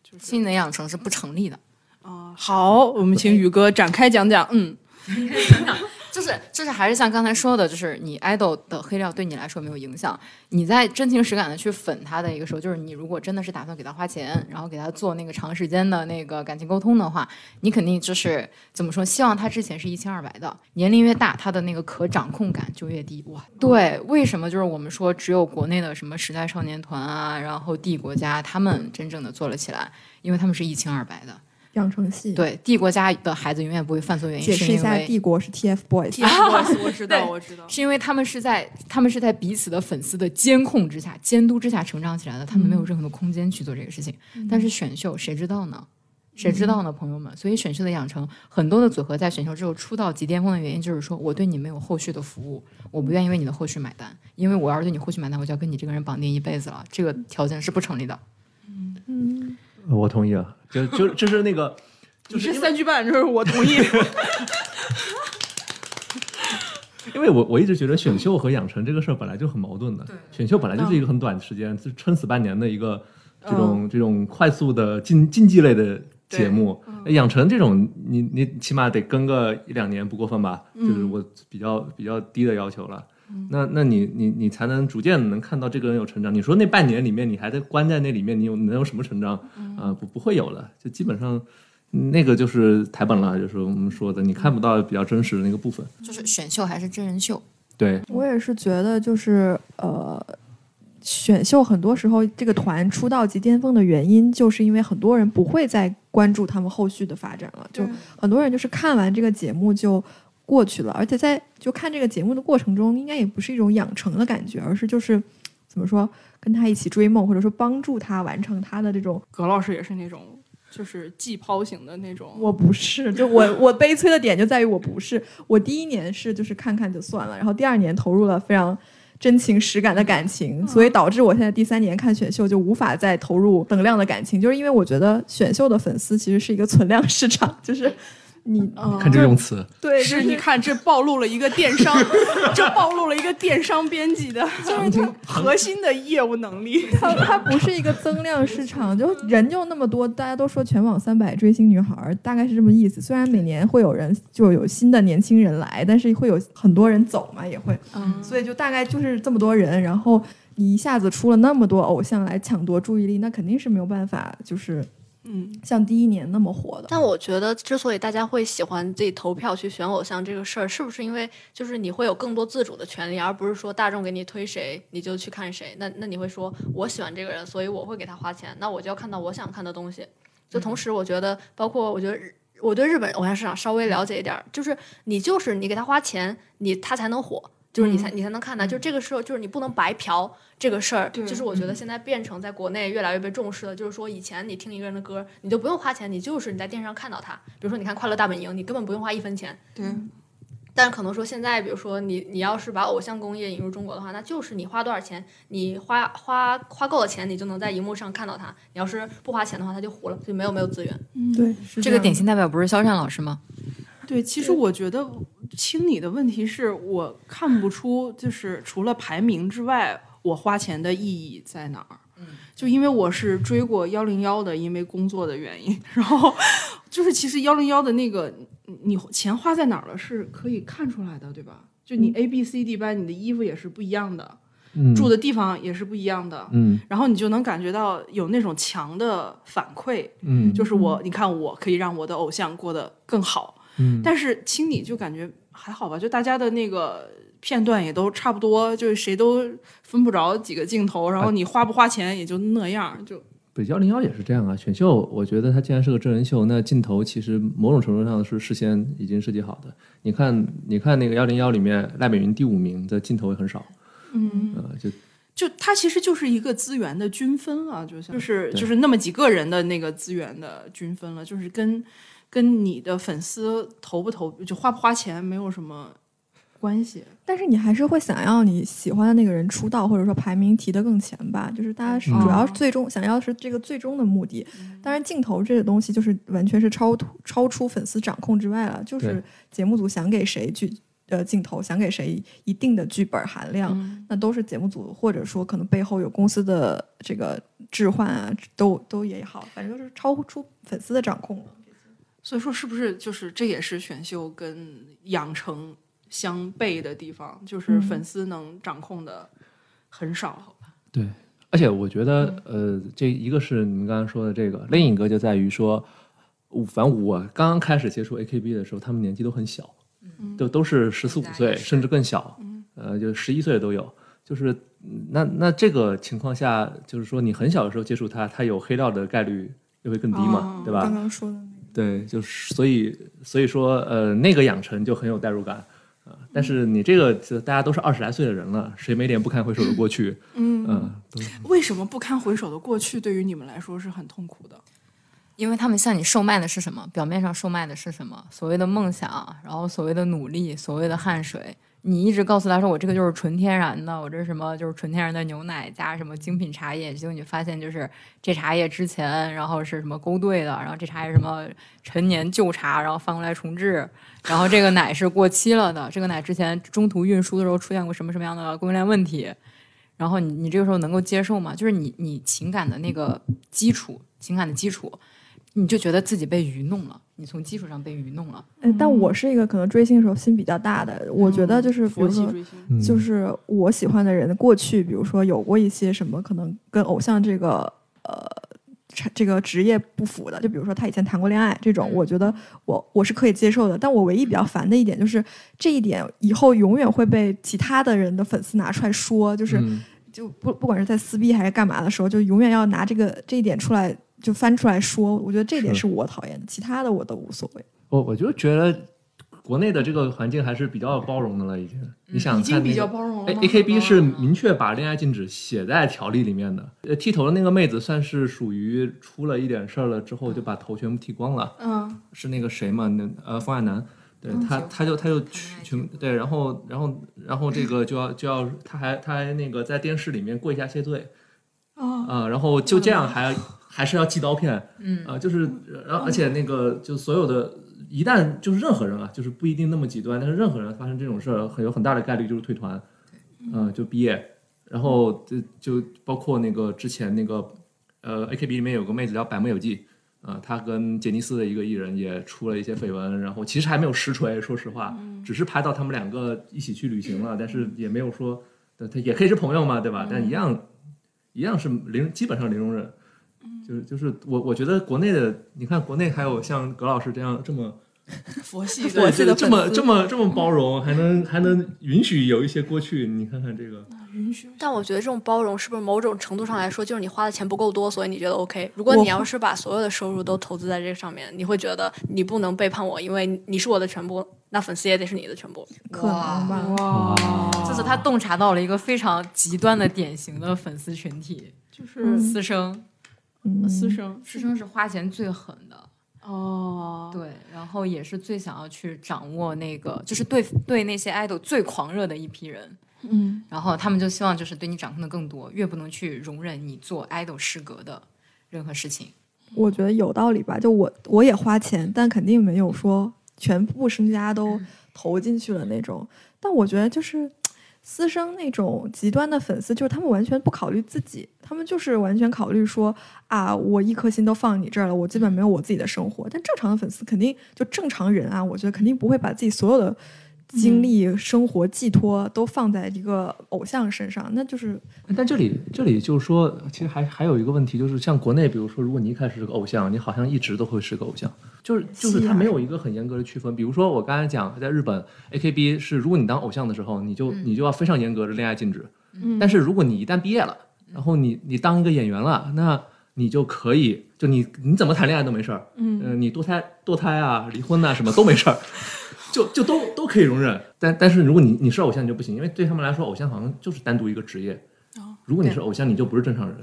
就是新的养成是不成立的。啊、好，我们请宇哥展开讲讲。嗯，就是就是还是像刚才说的，就是你 idol 的黑料对你来说没有影响。你在真情实感的去粉他的一个时候，就是你如果真的是打算给他花钱，然后给他做那个长时间的那个感情沟通的话，你肯定就是怎么说？希望他之前是一清二白的。年龄越大，他的那个可掌控感就越低。哇，对，为什么就是我们说只有国内的什么时代少年团啊，然后 D 国家他们真正的做了起来，因为他们是一清二白的。养成系，，对帝国家的孩子永远不会犯错，原因解释一下，是因为帝国是 TFBOYS，TFBOYS 我知道，我知道。是因为他们是在他们是在彼此的粉丝的监控之下、监督之下成长起来的，他们没有任何的空间去做这个事情。但是选秀谁知道呢？谁知道呢，朋友们？所以选秀的养成，很多的组合在选秀之后出道即巅峰的原因，就是说我对你没有后续的服务，我不愿意为你的后续买单，因为我要是对你后续买单，我就要跟你这个人绑定一辈子了，这个条件是不成立的。嗯，我同意啊，就就就是那个，就是三句半，就是我同意。因为我我一直觉得选秀和养成这个事儿本来就很矛盾的。选秀本来就是一个很短的时间，就撑死半年的一个这种、这种快速的竞竞技类的节目。养成这种，你你起码得跟个一两年不过分吧？就是我比较比较低的要求了。那那你你你才能逐渐能看到这个人有成长。你说那半年里面，你还在关在那里面，你有能有什么成长？啊、不不会有了，就基本上。那个就是台本了，就是我们说的，你看不到比较真实的那个部分。就是选秀还是真人秀？对，我也是觉得就是呃，选秀很多时候这个团出道及巅峰的原因，就是因为很多人不会再关注他们后续的发展了，就很多人就是看完这个节目就过去了，而且在就看这个节目的过程中，应该也不是一种养成的感觉，而是就是怎么说，跟他一起追梦，或者说帮助他完成他的这种。葛老师也是那种，就是季抛型的那种。我不是，就我我悲催的点就在于我不是，我第一年是就是看看就算了，然后第二年投入了非常真情实感的感情，所以导致我现在第三年看选秀就无法再投入等量的感情，就是因为我觉得选秀的粉丝其实是一个存量市场，就是你嗯看这用词，对，是，就是你看这暴露了一个电商，这暴露了一个电商编辑的 就是他核心的业务能力。它它不是一个增量市场，就人就那么多，大家都说全网三百追星女孩儿，大概是这么意思。虽然每年会有人就有新的年轻人来，但是会有很多人走嘛，也会，嗯，所以就大概就是这么多人，然后你一下子出了那么多偶像来抢夺注意力，那肯定是没有办法，就是嗯，像第一年那么火的。但我觉得，之所以大家会喜欢自己投票去选偶像这个事儿，是不是因为就是你会有更多自主的权利，而不是说大众给你推谁你就去看谁？那那你会说，我喜欢这个人，所以我会给他花钱，那我就要看到我想看的东西。就同时，我觉得，包括我觉得日，我对日本偶像市场稍微了解一点儿，就是你就是你给他花钱，你他才能火。就是你才你才能看到，就这个时候，就是你不能白嫖这个事儿，对就是我觉得现在变成在国内越来越被重视了。就是说，以前你听一个人的歌，你就不用花钱，你就是你在电视上看到他。比如说，你看《快乐大本营》，你根本不用花一分钱。对，但是可能说现在，比如说你你要是把偶像工业引入中国的话，那就是你花多少钱，你花花花够了钱，你就能在荧幕上看到他。你要是不花钱的话，他就糊了，就没有没有资源。对，这个典型代表不是肖战老师吗？对，其实我觉得清理的问题是我看不出，就是除了排名之外，我花钱的意义在哪儿？就因为我是追过幺零幺的，因为工作的原因，然后就是其实幺零幺的那个你钱花在哪儿了是可以看出来的，对吧？就你 A B C D 班，你的衣服也是不一样的，嗯。住的地方也是不一样的，嗯。然后你就能感觉到有那种强的反馈，嗯。就是我，你看我可以让我的偶像过得更好，嗯但是清理就感觉还好吧，就大家的那个片段也都差不多，就是谁都分不着几个镜头，然后你花不花钱也就那样，就北幺零幺也是这样啊。选秀，我觉得它既然是个真人秀，那镜头其实某种程度上是事先已经设计好的。你看，你看那个幺零幺里面，赖美云第五名的镜头也很少，嗯，呃，就就它其实就是一个资源的均分了，就像就是就是那么几个人的那个资源的均分了，就是跟跟你的粉丝投不投就花不花钱没有什么关系。但是你还是会想要你喜欢的那个人出道，或者说排名提得更前吧。就是大家是嗯主要最终想要是这个最终的目的。当然，镜头这个东西就是完全是超突超出粉丝掌控之外了，就是节目组想给谁剧呃镜头，想给谁一定的剧本含量，嗯那都是节目组或者说可能背后有公司的这个置换啊，都都也好，反正就是超出粉丝的掌控了。所以说，是不是就是这也是选秀跟养成相悖的地方，就是嗯粉丝能掌控的很少。对，而且我觉得，呃，这一个是你们刚刚说的这个，另一个就在于说，我反正我刚刚开始接触 AKB 的时候，他们年纪都很小，都都是十四五岁，甚至更小，呃，就十一岁都有。就是嗯那那这个情况下，就是说你很小的时候接触他，他有黑料的概率就会更低嘛，哦对吧？刚刚说的那个。对，就是所以所以说，呃，那个养成就很有代入感啊、但是你这个，就大家都是二十来岁的人了，谁没点不堪回首的过去？嗯嗯，都为什么不堪回首的过去对于你们来说是很痛苦的？因为他们向你售卖的是什么？表面上售卖的是什么？所谓的梦想，然后所谓的努力，所谓的汗水。你一直告诉他说我这个就是纯天然的，我这什么就是纯天然的牛奶加什么精品茶叶，结果你发现就是这茶叶之前然后是什么勾兑的，然后这茶叶什么陈年旧茶，然后翻过来重制，然后这个奶是过期了的，这个奶之前中途运输的时候出现过什么什么样的供应链问题，然后你你这个时候能够接受吗？就是你你情感的那个基础，情感的基础，你就觉得自己被愚弄了，你从技术上被愚弄了。哎，但我是一个可能追星的时候心比较大的，我觉得就是比佛如说，就是我喜欢的人过去，比如说有过一些什么可能跟偶像这个呃产这个职业不符的，就比如说他以前谈过恋爱这种，嗯我觉得我我是可以接受的。但我唯一比较烦的一点就是这一点以后永远会被其他的人的粉丝拿出来说，就是、嗯就不不管是在撕逼还是干嘛的时候，就永远要拿这个这一点出来就翻出来说。我觉得这一点是是我讨厌的，其他的我都无所谓。我我就觉得国内的这个环境还是比较包容的了，已经。你想已经比看 A K B 是明确把恋爱禁止写在条例里面的。呃，剃头的那个妹子算是属于出了一点事儿了之后就把头全部剃光了，嗯是那个谁嘛？那呃方亚楠，对他他就他就去去对，然后然后然后这个就要就要他还他还那个在电视里面跪下谢罪哦。啊、然后就这样还还是要寄刀片，嗯。啊、就是然后而且那个就所有的一旦就是任何人啊，就是不一定那么极端，但是任何人发生这种事儿，很有很大的概率就是退团，嗯、就毕业。然后就就包括那个之前那个呃 AKB 里面有个妹子叫百木有纪，啊、他跟杰尼斯的一个艺人也出了一些绯闻，然后其实还没有实锤，说实话，只是拍到他们两个一起去旅行了，但是也没有说，呃他也可以是朋友嘛，对吧？但一样一样是零，基本上零容忍。就是就是我我觉得国内的，你看国内还有像葛老师这样这么佛 系佛系的这么这么这么包容，还能还能允许有一些过去，你看看这个，允许。但我觉得这种包容是不是某种程度上来说，就是你花的钱不够多，所以你觉得 OK？如果你要是把所有的收入都投资在这个上面，你会觉得你不能背叛我，因为你是我的全部，那粉丝也得是你的全部。可能吧。哇，就是他洞察到了一个非常极端的典型的粉丝群体，就是私生，嗯，私生私生是花钱最狠的。哦，对，然后也是最想要去掌握那个，就是对对那些 idol 最狂热的一批人，嗯，然后他们就希望就是对你掌控的更多，越不能去容忍你做 idol 失格的任何事情。我觉得有道理吧。就我我也花钱，但肯定没有说全部身家都投进去了那种。但我觉得就是私生那种极端的粉丝，就是他们完全不考虑自己，他们就是完全考虑说啊，我一颗心都放你这儿了，我基本没有我自己的生活。但正常的粉丝肯定就正常人啊，我觉得肯定不会把自己所有的。精力、生活寄托都放在一个偶像身上，那就是但这里这里就是说，其实还还有一个问题，就是像国内，比如说，如果你一开始是个偶像，你好像一直都会是个偶像，就是就是是啊它没有一个很严格的区分。比如说我刚才讲，在日本 AKB 是，如果你当偶像的时候，你就你就要非常严格的恋爱禁止。嗯但是如果你一旦毕业了，然后你你当一个演员了，那你就可以，就你你怎么谈恋爱都没事儿，嗯呃，你堕胎堕胎啊、离婚啊什么都没事儿，就就都都可以容忍。但但是如果你你是偶像你就不行，因为对他们来说，偶像好像就是单独一个职业。哦如果你是偶像，你就不是正常人。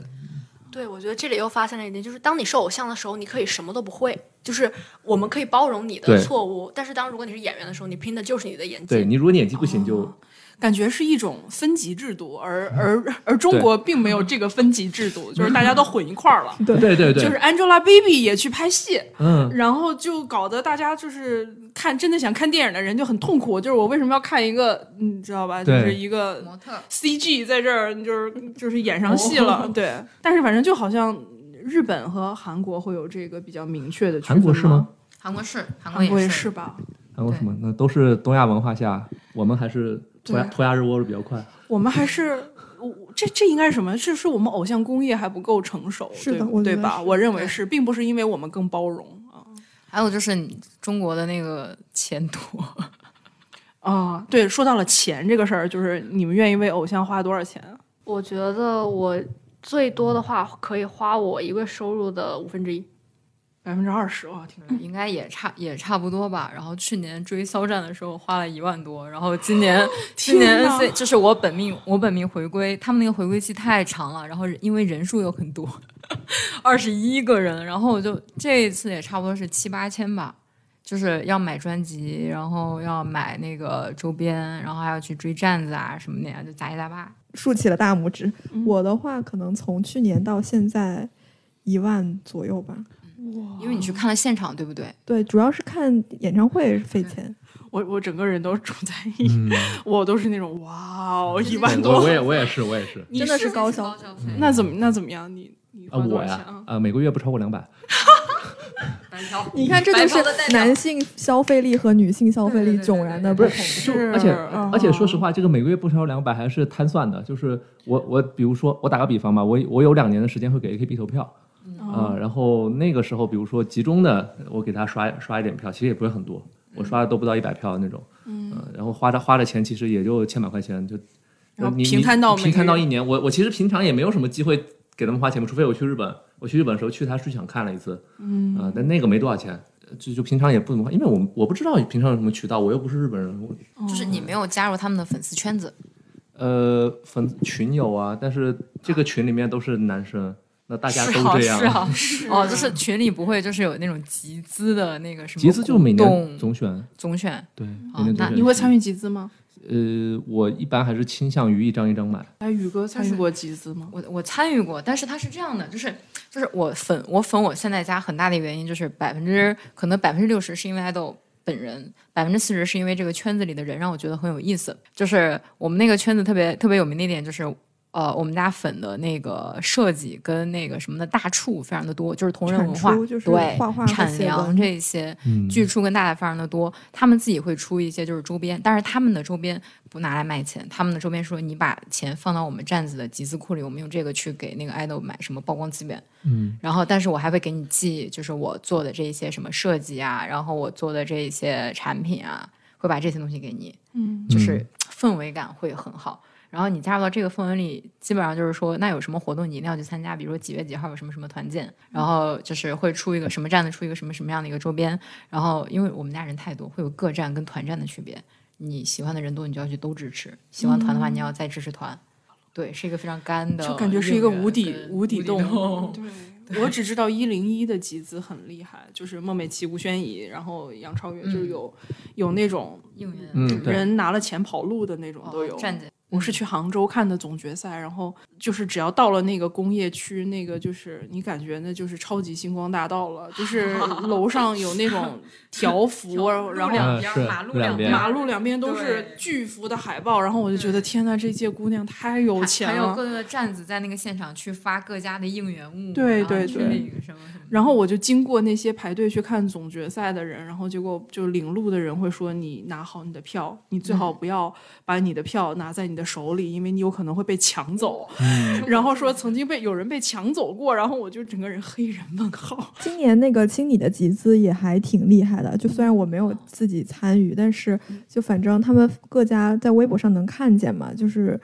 对，我觉得这里又发现了一点，就是当你是偶像的时候，你可以什么都不会，就是我们可以包容你的错误，但是当如果你是演员的时候，你拼的就是你的演技。对你，如果你演技不行，就、哦感觉是一种分级制度，而而而中国并没有这个分级制度，就是大家都混一块儿了。对对对，就是 Angelababy 也去拍戏，嗯，然后就搞得大家就是看真的想看电影的人就很痛苦，就是我为什么要看一个，你知道吧？就是一个模特 CG 在这儿，就是就是演上戏了，对。但是反正就好像日本和韩国会有这个比较明确的韩国是吗？？韩国是，韩韩国也也是吧？韩国什么？那都是东亚文化下，我们还是脱亚对脱亚日窝比较快。我们还是。我这这应该是什么？是是我们偶像工业还不够成熟，是的对对吧？我认为是，并不是因为我们更包容啊还有就是你中国的那个钱多，啊！对，说到了钱这个事儿，就是你们愿意为偶像花多少钱啊？我觉得我最多的话可以花我一个收入的五分之一。百分之二十哇，挺应该也差也差不多吧。然后去年追肖战的时候花了一万多，然后今年今年 NC 就是我本命我本命回归，他们那个回归期太长了，然后因为人数又很多，二十一个人，然后我就这一次也差不多是七八千吧。就是要买专辑，然后要买那个周边，然后还要去追站子啊什么的呀，就杂七杂八。竖起了大拇指。嗯我的话，可能从去年到现在一万左右吧。因为你去看了现场，对不对？对，主要是看演唱会费钱。我我整个人都处在一，嗯，我都是那种哇哦，一万多，我也我也是我也是真的是是高消消费那怎么那怎么样？你你啊，花多我呀少钱啊？啊，每个月不超过两百。你看，这就是男性消费力和女性消费力迥然的对不同。是而且嗯而且说实话，这个每个月不超过两百还是摊算的。就是我我比如说我打个比方吧，我我有两年的时间会给 AKB 投票。啊、然后那个时候，比如说集中的，我给他刷刷一点票，其实也不是很多，我刷的都不到一百票那种，嗯、然后花的花的钱其实也就千把块钱，就然后你平摊到平摊到一年，我我其实平常也没有什么机会给他们花钱，除非我去日本，我去日本的时候去他剧场看了一次，嗯，啊、但那个没多少钱，就就平常也不怎么花，因为我我不知道平常有什么渠道，我又不是日本人，我就是你没有加入他们的粉丝圈子，呃粉群有啊，但是这个群里面都是男生，那大家是啊都这样。是啊，哦，就是群里不会就是有那种集资的那个什么集资就是每年总选，总选，对，哦那每年总选。你会参与？集资吗？呃，我一般还是倾向于一张一张买。哎，宇哥参与过集资吗？我我参与过，但是他是这样的，就是就是我粉我粉我现在家很大的原因就是百分之可能百分之六十是因为爱豆本人，百分之四十是因为这个圈子里的人让我觉得很有意思。就是我们那个圈子特别特别有名的一点就是。呃，我们家粉的那个设计跟那个什么的大处非常的多，就是同人文化，就是对画画和产写粮这些，嗯剧出跟大大非常的多，他们自己会出一些就是周边，但是他们的周边不拿来卖钱，他们的周边说你把钱放到我们站子的集资库里，我们用这个去给那个爱豆买什么曝光资源，嗯，然后但是我还会给你寄，就是我做的这一些什么设计啊，然后我做的这一些产品啊，会把这些东西给你，嗯，就是氛围感会很好。然后你加入到这个氛围里，基本上就是说，那有什么活动你一定要去参加，比如说几月几号有什么什么团建，然后就是会出一个什么站的出一个什么什么样的一个周边。然后因为我们家人太多，会有各站跟团站的区别。你喜欢的人多，你就要去都支持；喜欢团的话，你要再支持团。对，是一个非常干的，就感觉是一个无底无底洞。洞。对，我只知道一零一的集资很厉害，就是孟美岐、吴宣仪，然后杨超越，就是有有那种应援嗯人拿了钱跑路的那种都有。站姐，我是去杭州看的总决赛，然后就是只要到了那个工业区，那个就是你感觉那就是超级星光大道了，就是 楼上有那种条幅，然后两边马路两边马路两边都是巨幅的海报，然后我就觉得天呐，这届姑娘太有钱了。还有各个站子在那个现场去发各家的应援物，对对对那个什么什么。然后我就经过那些排队去看总决赛的人，然后结果就领路的人会说：“你拿好你的票，你最好不要把你的票拿在你的手里，因为你有可能会被抢走。然后说曾经被有人被抢走过，然后我就整个人黑人问号。今年那个清理的集资也还挺厉害的，就虽然我没有自己参与，但是就反正他们各家在微博上能看见嘛，就是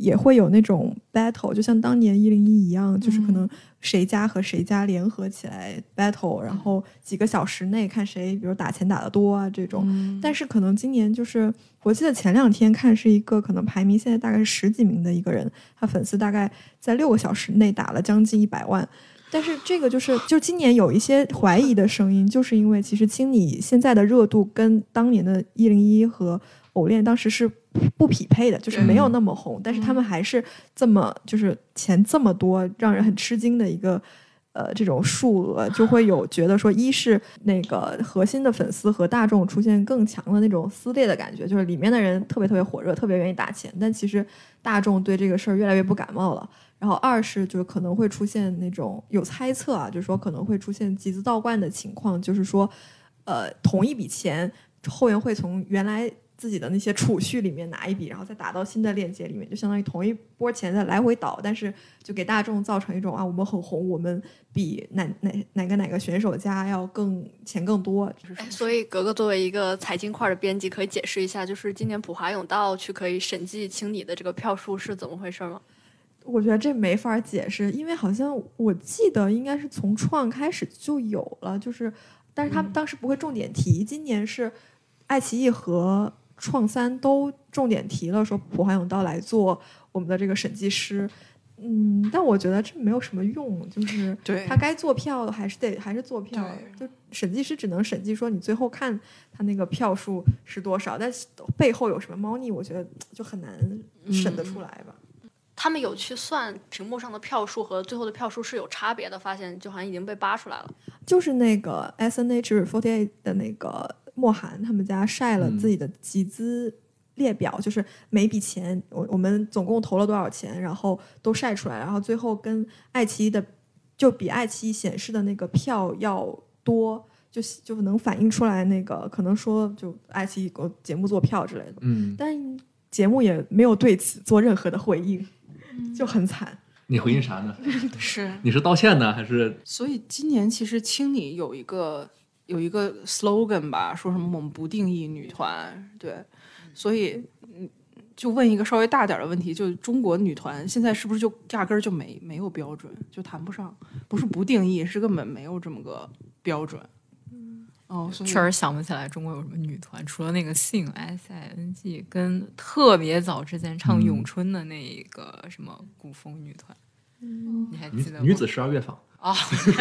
也会有那种 battle，就像当年一零一一样，就是可能谁家和谁家联合起来 battle，然后几个小时内看谁，比如打钱打得多啊这种。但是可能今年就是，我记得前两天看是一个可能排名现在大概是十几名的一个人，他粉丝大概在六个小时内打了将近一百万。但是这个就是，就今年有一些怀疑的声音，就是因为其实青你现在的热度跟当年的一零一和偶练当时是不匹配的，就是没有那么红，但是他们还是这么就是钱这么多，让人很吃惊的一个。呃，这种数额就会有觉得说，一是那个核心的粉丝和大众出现更强的那种撕裂的感觉，就是里面的人特别特别火热，特别愿意打钱，但其实大众对这个事儿越来越不感冒了。然后二是就是可能会出现那种有猜测啊，就是说可能会出现集资倒灌的情况，就是说，呃，同一笔钱后援会从原来自己的那些储蓄里面拿一笔，然后再打到新的链接里面，就相当于同一波钱在来回倒，但是就给大众造成一种啊，我们很红，我们比哪哪哪个哪个选手家要更钱更多，就是哎，所以格格作为一个财经块的编辑，可以解释一下，就是今年普华永道去可以审计清理的这个票数是怎么回事吗？我觉得这没法解释，因为好像我记得应该是从创开始就有了，就是，但是他们当时不会重点提。今年是爱奇艺和创三都重点提了，说普华永道来做我们的这个审计师。嗯，但我觉得这没有什么用，就是对他该做票还是得还是做票，就审计师只能审计说你最后看他那个票数是多少，但是背后有什么猫腻，我觉得就很难审得出来吧。他们有去算屏幕上的票数和最后的票数是有差别的，发现就好像已经被扒出来了。就是那个 S N H forty eight 的那个莫寒他们家晒了自己的集资列表，就是每笔钱我我们总共投了多少钱，然后都晒出来，然后最后跟爱奇艺的就比爱奇艺显示的那个票要多。就就能反映出来，那个可能说就爱奇艺给我节目做票之类的，嗯，但节目也没有对此做任何的回应，就很惨。你回应啥呢？是，你是道歉呢，还是所以今年其实清理有一个有一个 slogan 吧，说什么我们不定义女团，对，所以嗯，就问一个稍微大点的问题，就中国女团现在是不是就压根儿就没没有标准，就谈不上，不是不定义，是根本没有这么个标准。哦，确实想不起来中国有什么女团，除了那个 Sing S I N G 跟特别早之前唱嗯咏春的那个什么古风女团。你还记得吗女子十二乐坊，啊？天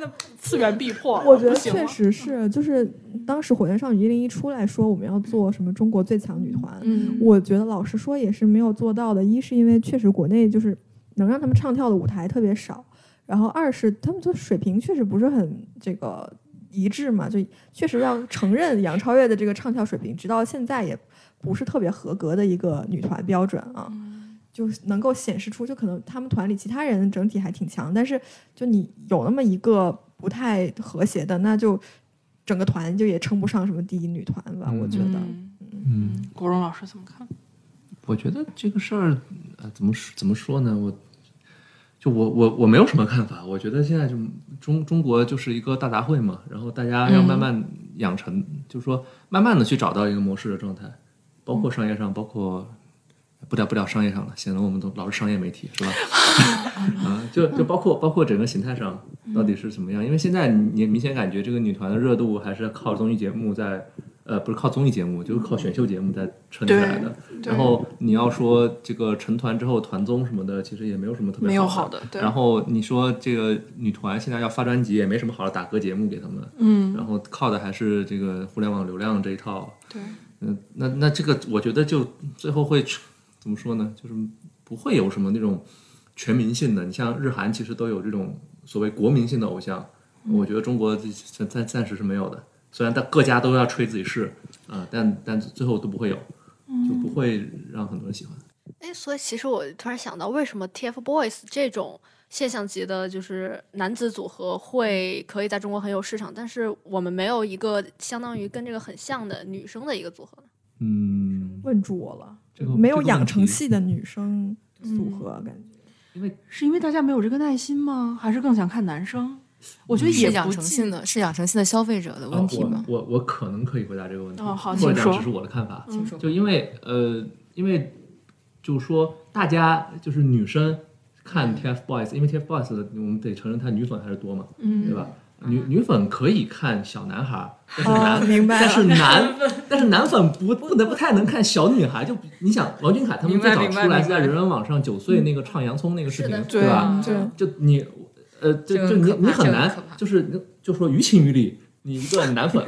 哪！天呐，次元壁破了，我觉得确实是，就是当时火箭少女一零一出来说我们要做什么中国最强女团，嗯，我觉得老实说也是没有做到的。一是因为确实国内就是能让他们唱跳的舞台特别少，然后二是他们的水平确实不是很这个一致嘛，就确实要承认杨超越的这个唱跳水平，直到现在也不是特别合格的一个女团标准啊。就是能够显示出，就可能他们团里其他人整体还挺强，但是就你有那么一个不太和谐的，那就整个团就也称不上什么第一女团吧，我觉得。嗯嗯，国荣老师怎么看？我觉得这个事儿，呃，怎么怎么说呢？我就我我我没有什么看法。我觉得现在就中中国就是一个大杂烩嘛，然后大家要慢慢养成，就是说慢慢的去找到一个模式的状态，包括商业上，包括不聊不聊商业上了，显得我们都老是商业媒体是吧？啊，就就包括包括整个形态上到底是怎么样？因为现在你你明显感觉这个女团的热度还是靠综艺节目在。呃，不是靠综艺节目，就是靠选秀节目在撑起来的。然后你要说这个成团之后团综什么的，其实也没有什么特别没有好好的，对。然后你说这个女团现在要发专辑，也没什么好的打歌节目给他们。嗯，然后靠的还是这个互联网流量这一套。对。嗯，那那这个我觉得就最后会怎么说呢？就是不会有什么那种全民性的。你像日韩其实都有这种所谓国民性的偶像，我觉得中国暂暂暂时是没有的。虽然大各家都要吹自己是，啊、但但最后都不会有，就不会让很多人喜欢。哎，所以其实我突然想到，为什么 TFBOYS 这种现象级的，就是男子组合会可以在中国很有市场，但是我们没有一个相当于跟这个很像的女生的一个组合呢？嗯，问住我了，这个没有养成系的女生组合，感觉。因为是因为大家没有这个耐心吗？还是更想看男生？我觉得也是养不尽成性的，是养成系的消费者的问题吗？哦我我我可能可以回答这个问题，哦好或者请说讲只是我的看法。请说就因为呃，因为就是说大家就是女生看 TFBOYS，因为 TFBOYS 我们得承认它女粉还是多嘛，嗯对吧？女女粉可以看小男孩儿，但是哦男、明白 但是男 但是男粉不不能不太能看小女孩。就你想王俊凯他们最早出来是在人人网上九岁那个唱洋葱那个视频，对吧？对，就你呃，就就你你很难就是就说于情于理，你一个男粉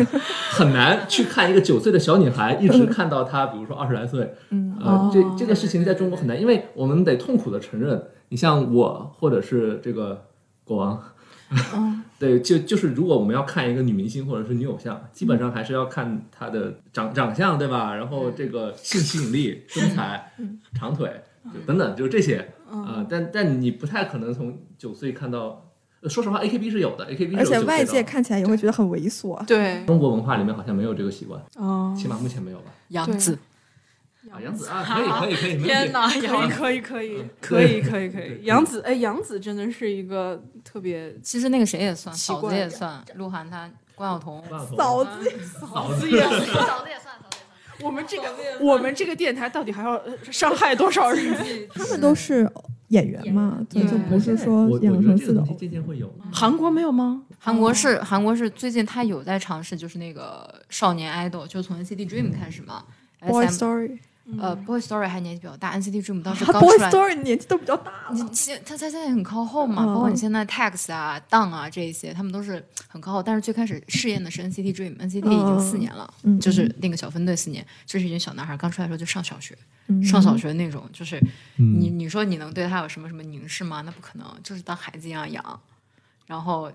很难去看一个九岁的小女孩，一直看到她，比如说二十来岁，嗯。呃，这哦。这个事情在中国很难，因为我们得痛苦的承认，你像我或者是这个国王，对，就就是如果我们要看一个女明星或者是女偶像，基本上还是要看她的长长相，对吧？然后这个性吸引力、身材、长腿，就等等，就是这些啊、但但你不太可能从九岁看到，呃说实话，AKB 是有的，AKB 是有而且外界看起来也会觉得很猥琐。对，中国文化里面好像没有这个习惯，哦，起码目前没有吧？杨紫，啊，杨紫啊，可以可以可以，天哪，可以杨紫！可以可以可以可以可以，杨紫哎，杨紫真的是一个特别其实那个谁也算，嫂子也算，鹿晗他关晓彤，嫂子，嫂子也嫂子也算，嫂子也算。我们这个我们这个电台到底还要呃伤害多少人？他们都是演员嘛，对，就不是说养成系的偶渐渐会有，韩国没有吗？韩国是韩国是最近他有在尝试，就是那个少年 idol，就从 NCT Dream 开始嘛。Boy SM 呃，Boy Story 还年纪比较大，NCT Dream 当时他刚 Boy 出来。Story 年纪都比较大你了。现他他现在很靠后嘛，嗯包括你现在 Tax 啊、Down 啊这一些，他们都是很靠后。但是最开始试验的是 NCT Dream，NCT 已经四年了，嗯就是那个小分队四年，就是一群小男孩刚出来的时候就上小学，嗯上小学那种，就是你你说你能对他有什么什么凝视吗？那不可能，就是当孩子一样养。然后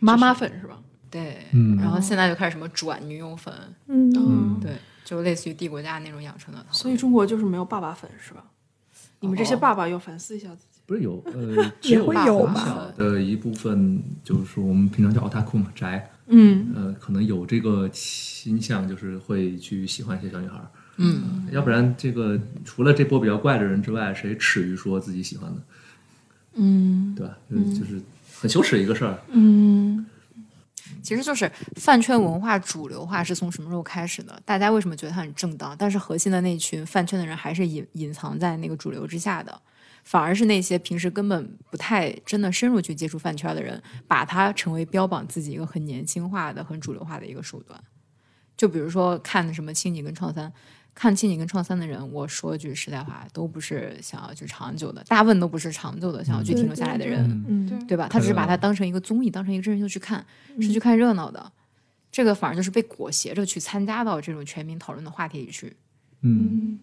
妈妈粉是吧？对，嗯然后现在就开始什么转女友粉，嗯，嗯，对，就类似于帝国家那种养成的。所以中国就是没有爸爸粉是吧？你们这些爸爸要反思一下自己。不是有呃，只也会有很吧小的一部分，就是说我们平常叫 otaku 嘛，宅，嗯，呃，可能有这个倾向，就是会去喜欢一些小女孩儿。嗯，要不然这个除了这波比较怪的人之外，谁耻于说自己喜欢的？嗯对吧？就是就是很羞耻一个事儿。嗯其实就是饭圈文化主流化是从什么时候开始的？大家为什么觉得它很正当？但是核心的那群饭圈的人还是隐隐藏在那个主流之下的，反而是那些平时根本不太真的深入去接触饭圈的人，把它成为标榜自己一个很年轻化的、很主流化的一个手段。就比如说看什么青你跟创三，看《青你》跟《创三》的人，我说句实在话，都不是想要去长久的，大部分都不是长久的想要去停留下来的人，嗯嗯，对吧？他只是把它当成一个综艺，当成一个真人秀去看，是去看热闹的。这个反而就是被裹挟着去参加到这种全民讨论的话题里去。嗯，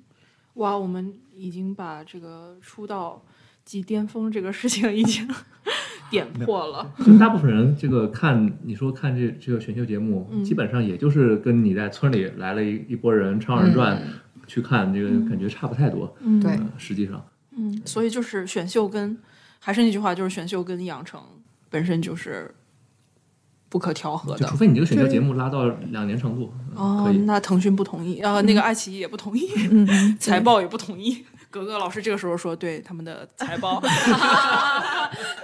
哇，我们已经把这个出道即巅峰这个事情已经点破了。就大部分人这个看你说看这这个选秀节目，嗯基本上也就是跟你在村里来了一一波人唱二人转、去看，这个感觉差不太多。嗯对呃实际上，嗯，所以就是选秀跟还是那句话，就是选秀跟养成本身就是不可调和的除。非你这个选秀节目拉到两年长度，呃哦可以，。那腾讯不同意，呃，那个爱奇艺也不同意，财报也不同意。格格老师这个时候说，对他们的 财报，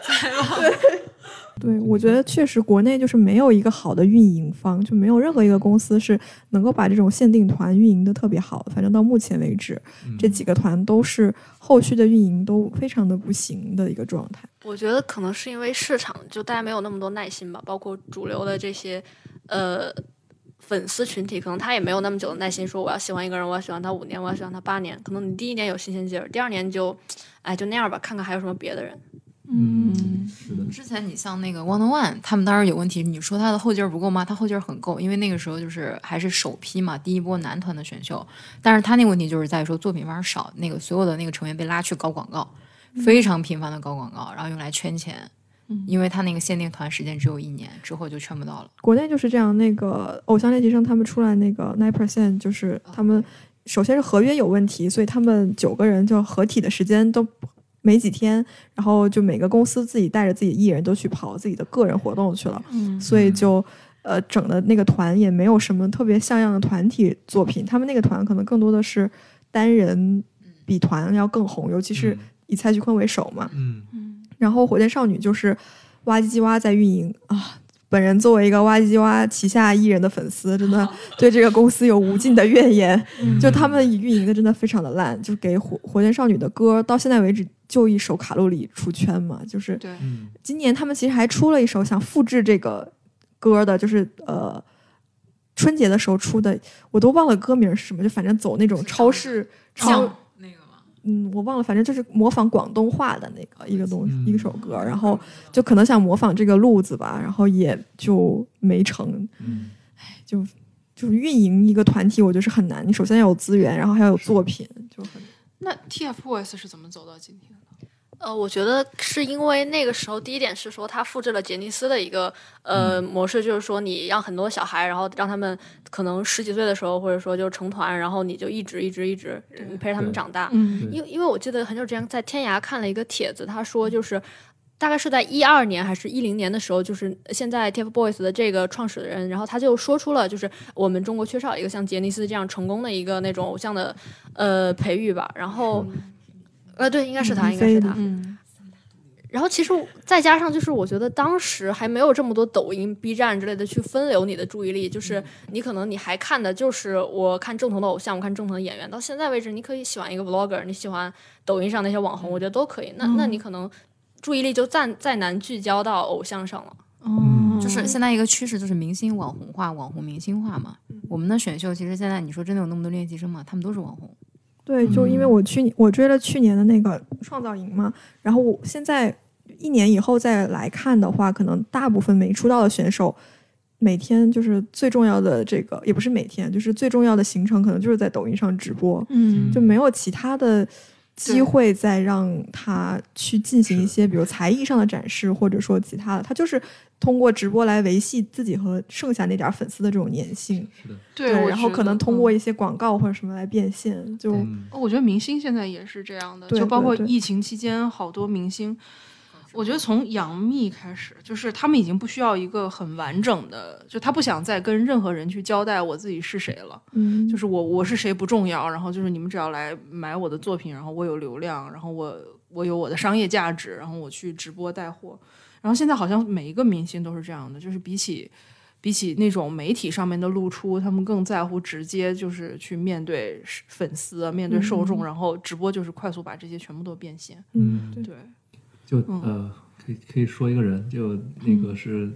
财报 对，我觉得确实国内就是没有一个好的运营方，就没有任何一个公司是能够把这种限定团运营的特别好。反正到目前为止，嗯这几个团都是后续的运营都非常的不行的一个状态。我觉得可能是因为市场就大家没有那么多耐心吧，包括主流的这些呃粉丝群体，可能他也没有那么久的耐心，说我要喜欢一个人，我要喜欢他五年，我要喜欢他八年。可能你第一年有新鲜劲儿，第二年就哎就那样吧，看看还有什么别的人。嗯，是的，之前你像那个 One on One，他们当时有问题，你说他的后劲儿不够吗？他后劲儿很够，因为那个时候就是还是首批嘛，第一波男团的选秀。但是他那个问题就是在于说作品非常少，那个所有的那个成员被拉去搞广告，非常频繁的搞广告，然后用来圈钱。因为他那个限定团时间只有一年，之后就圈不到了。国内就是这样，那个偶像练习生他们出来那个 nine percent，就是他们首先是合约有问题，所以他们九个人就合体的时间都没几天，然后就每个公司自己带着自己艺人都去跑自己的个人活动去了，嗯所以就呃整的那个团也没有什么特别像样的团体作品，他们那个团可能更多的是单人比团要更红，尤其是以蔡徐坤为首嘛，嗯，然后火箭少女就是哇唧唧哇在运营啊。本人作为一个哇唧唧哇旗下艺人的粉丝，真的 对这个公司有无尽的怨言。就他们运营的真的非常的烂，就给火火箭少女的歌到现在为止就一首《卡路里》出圈嘛。就是对，嗯今年他们其实还出了一首想复制这个歌的，就是呃春节的时候出的，我都忘了歌名是什么，就反正走那种超市超？嗯，我忘了，反正就是模仿广东话的那个一个东西，嗯一首歌，然后就可能想模仿这个路子吧，然后也就没成，嗯就就是运营一个团体，我觉得是很难。你首先要有资源，然后还要有作品，就很那 TFBOYS 是怎么走到今天的？呃，我觉得是因为那个时候，第一点是说他复制了杰尼斯的一个呃模式，就是说你让很多小孩，然后让他们可能十几岁的时候，或者说就成团，然后你就一直一直一直嗯陪着他们长大。嗯因为因为我记得很久之前在天涯看了一个帖子，他说就是大概是在一二年还是一零年的时候，就是现在 TFBOYS 的这个创始人，然后他就说出了就是我们中国缺少一个像杰尼斯这样成功的一个那种偶像的呃培育吧，然后。呃，对，应该是他，应该是他。嗯然后其实再加上就是，我觉得当时还没有这么多抖音、B 站之类的去分流你的注意力，就是你可能你还看的就是我看正统的偶像，我看正统的演员。到现在为止，你可以喜欢一个 vlogger，你喜欢抖音上那些网红，我觉得都可以。那那你可能注意力就再再难聚焦到偶像上了。哦，就是现在一个趋势，就是明星网红化、网红明星化嘛。我们的选秀其实现在你说真的有那么多练习生吗？他们都是网红。对，就因为我去年我追了去年的那个创造营嘛，然后我现在一年以后再来看的话，可能大部分没出道的选手，每天就是最重要的这个，也不是每天，就是最重要的行程，可能就是在抖音上直播，嗯就没有其他的机会再让他去进行一些，比如才艺上的展示，或者说其他的，他就是通过直播来维系自己和剩下那点儿粉丝的这种粘性，是的，对，然后可能通过嗯。一些广告或者什么来变现，就。嗯。我觉得明星现在也是这样的，就包括疫情期间，好多明星，我觉得从杨幂开始，就是他们已经不需要一个很完整的，就他不想再跟任何人去交代我自己是谁了，嗯，就是我我是谁不重要，然后就是你们只要来买我的作品，然后我有流量，然后我我有我的商业价值，然后我去直播带货，然后现在好像每一个明星都是这样的，就是比起。比起那种媒体上面的露出，他们更在乎直接就是去面对粉丝、面对受众，嗯。然后直播就是快速把这些全部都变现。嗯，对，就嗯。呃，可以可以说一个人，就那个是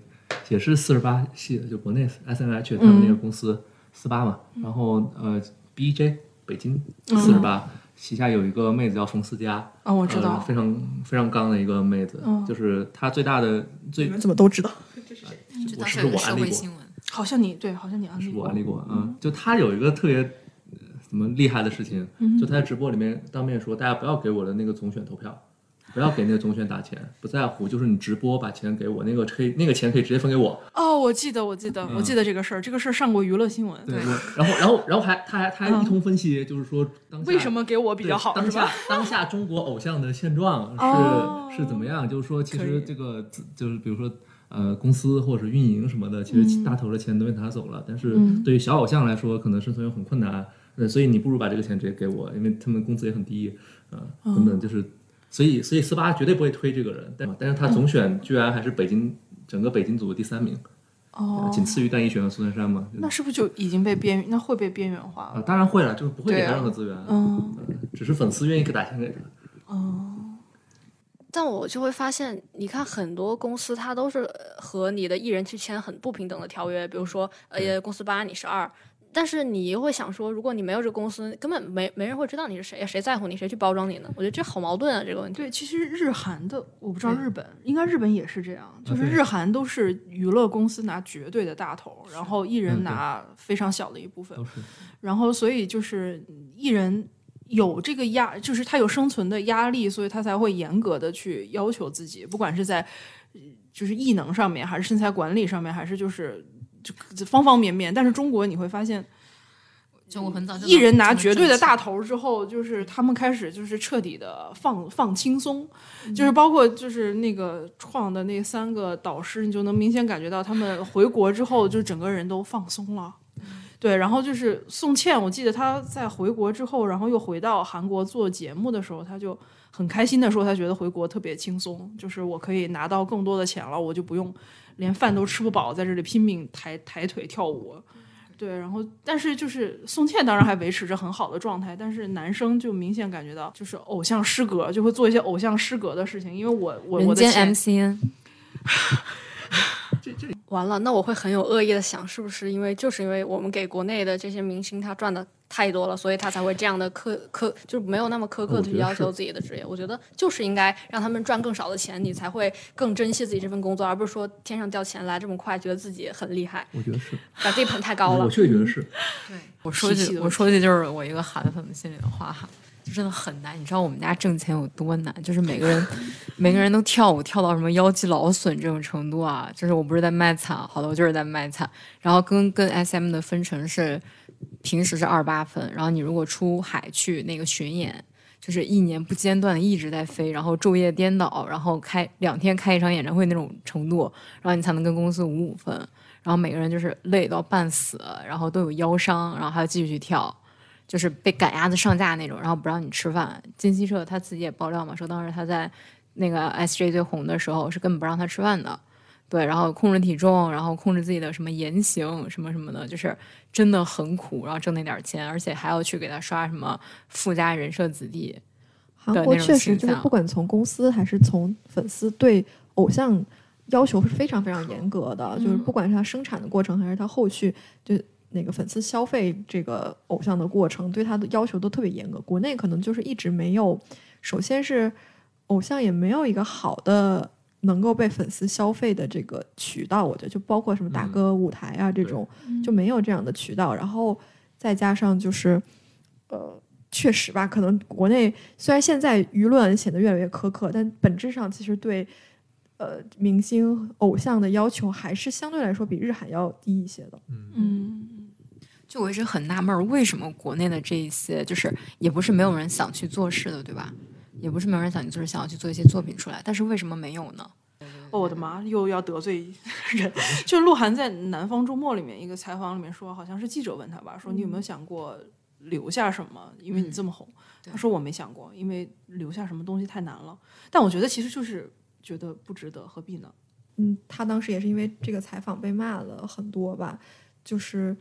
也是四十八系的，就国内 S N H 他们那个公司四八嘛，然后呃 B J 北京四十八，旗下有一个妹子叫冯思佳，哦，我知呃道，非常非常刚的一个妹子，嗯就是她最大的最你们怎么都知道？这是就当时有个不是我安利过？新闻，好像你对，好像你安利过我安利过，嗯，就她有一个特别呃什么厉害的事情，嗯就她在直播里面当面说，大家不要给我的那个总选投票。不要给那个总选打钱，不在乎，就是你直播把钱给我，那个可以，那个钱可以直接分给我。哦，我记得，我记得，我嗯记得这个事儿，这个事儿上过娱乐新闻。对，对然后，然后，然后还，他还，他还一通分析，就是说当下为什么给我比较好，对当下？当下中国偶像的现状是、哦是怎么样？就是说，其实这个就是比如说呃公司或者是运营什么的，其实大头的钱都被拿走了，但是嗯对于小偶像来说，可能生存又很困难。呃，所以你不如把这个钱直接给我，因为他们工资也很低，呃，哦根本就是，所以所以四八绝对不会推这个人，但但是他总选居然还是北京整个北京组的第三名，哦，仅次于段奕璇和苏珊珊嘛。那是不是就已经被边缘？那会被边缘化啊，当然会了，就是不会给他任何资源，嗯，只是粉丝愿意给打钱给他。哦但我就会发现，你看很多公司他都是呃和你的艺人去签很不平等的条约，比如说呃公司八你是二，但是你会想说，如果你没有这个公司，根本没没人会知道你是谁，谁在乎你，谁去包装你呢？我觉得这好矛盾啊，这个问题。对，其实日韩的我不知道日本，应该日本也是这样，就是日韩都是娱乐公司拿绝对的大头，然后艺人拿非常小的一部分然后所以就是艺人有这个压，就是他有生存的压力，所以他才会严格的去要求自己，不管是在呃就是艺能上面，还是身材管理上面，还是就是就方方面面。但是中国你会发现，就我很早就艺人拿绝对的大头之后，就是他们开始就是彻底的放放轻松，嗯就是包括就是那个创的那三个导师，你就能明显感觉到他们回国之后，就整个人都放松了。嗯对，然后就是宋茜，我记得她在回国之后，然后又回到韩国做节目的时候，她就很开心的说，她觉得回国特别轻松，就是我可以拿到更多的钱了，我就不用连饭都吃不饱，在这里拼命抬抬腿跳舞。对，然后但是就是宋茜当然还维持着很好的状态，但是男生就明显感觉到就是偶像失格，就会做一些偶像失格的事情。因为我我我人间的钱 MCN，完了，那我会很有恶意的想，是不是因为就是因为我们给国内的这些明星他赚的太多了，所以他才会这样的苛苛，就是没有那么苛刻的去要求自己的职业。我觉得就是应该让他们赚更少的钱，你才会更珍惜自己这份工作，而不是说天上掉钱来这么快，觉得自己很厉害，我觉得是，把自己捧太高了我。确实觉得是。对我说句 我说句就是我一个韩粉的心里的话哈，就真的很难。你知道我们家挣钱有多难？就是每个人每个人都跳舞跳到什么腰肌劳损这种程度啊！就是我不是在卖惨，好的，我就是在卖惨。然后跟跟 SM 的分成是平时是二八分，然后你如果出海去那个巡演。就是一年不间断的一直在飞，然后昼夜颠倒，然后开两天开一场演唱会那种程度，然后你才能跟公司五五分。然后每个人就是累到半死，然后都有腰伤，然后还要继续去跳，就是被赶鸭子上架那种，然后不让你吃饭。金希澈他自己也爆料嘛，说当时他在那个 SJ 最红的时候是根本不让他吃饭的，对，然后控制体重，然后控制自己的什么言行什么什么的，就是真的很苦，然后挣那点钱，而且还要去给他刷什么富家人设子弟，韩国确实就是不管从公司还是从粉丝对偶像要求是非常非常严格的，就是嗯不管是他生产的过程还是他后续就那个粉丝消费这个偶像的过程，对他的要求都特别严格。国内可能就是一直没有，首先是偶像也没有一个好的。能够被粉丝消费的这个渠道，我觉得就包括什么打嗯歌舞台啊这种，就没有这样的渠道。然后再加上就是，呃，确实吧，可能国内虽然现在舆论显得越来越苛刻，但本质上其实对呃明星偶像的要求还是相对来说比日韩要低一些的。嗯，就我一直很纳闷，为什么国内的这一些，就是也不是没有人想去做事的，对吧？也不是没有人想去做事，想要去做一些作品出来，但是为什么没有呢？哦，我的妈，又要得罪人。就鹿晗在《南方周末》里面一个采访里面说，好像是记者问他吧，说你有没有想过留下什么？因为你这么红。对他说我没想过，因为留下什么东西太难了。但我觉得其实就是觉得不值得，何必呢？嗯，他当时也是因为这个采访被骂了很多吧，就是，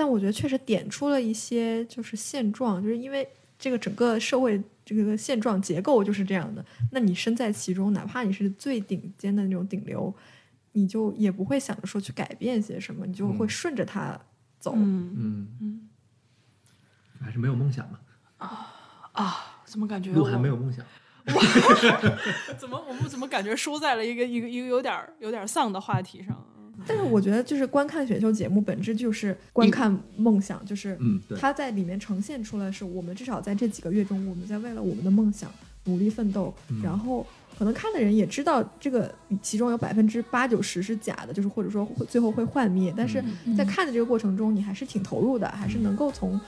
但我觉得确实点出了一些就是现状，就是因为这个整个社会这个现状结构就是这样的，那你身在其中，哪怕你是最顶尖的那种顶流，你就也不会想着说去改变些什么，你就会嗯顺着它走。嗯嗯还是没有梦想嘛？啊啊，怎么感觉鹿我晗没有梦想。怎么我们怎么感觉输在了一个一个一个有点儿有点儿丧的话题上？但是我觉得，就是观看选秀节目本质就是观看梦想，就是嗯，对，它在里面呈现出来是我们至少在这几个月中，我们在为了我们的梦想努力奋斗，嗯。然后可能看的人也知道这个其中有百分之八九十是假的，就是或者说会最后会幻灭，但是在看的这个过程中，你还是挺投入的，还是能够从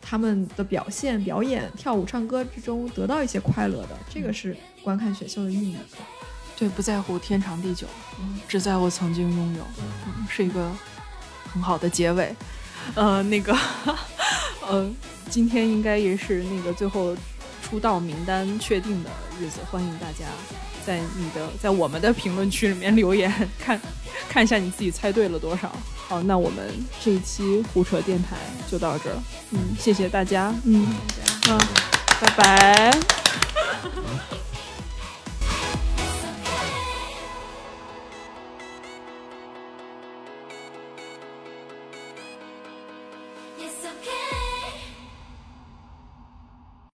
他们的表现、表演、跳舞、唱歌之中得到一些快乐的，这个是观看选秀的意义。对，不在乎天长地久，只在乎曾经拥有，嗯，是一个很好的结尾。呃，那个，呃，今天应该也是那个最后出道名单确定的日子，欢迎大家在你的在我们的评论区里面留言，看看一下你自己猜对了多少。好，那我们这一期胡扯电台就到这儿，嗯，谢谢大家，嗯，嗯，拜拜。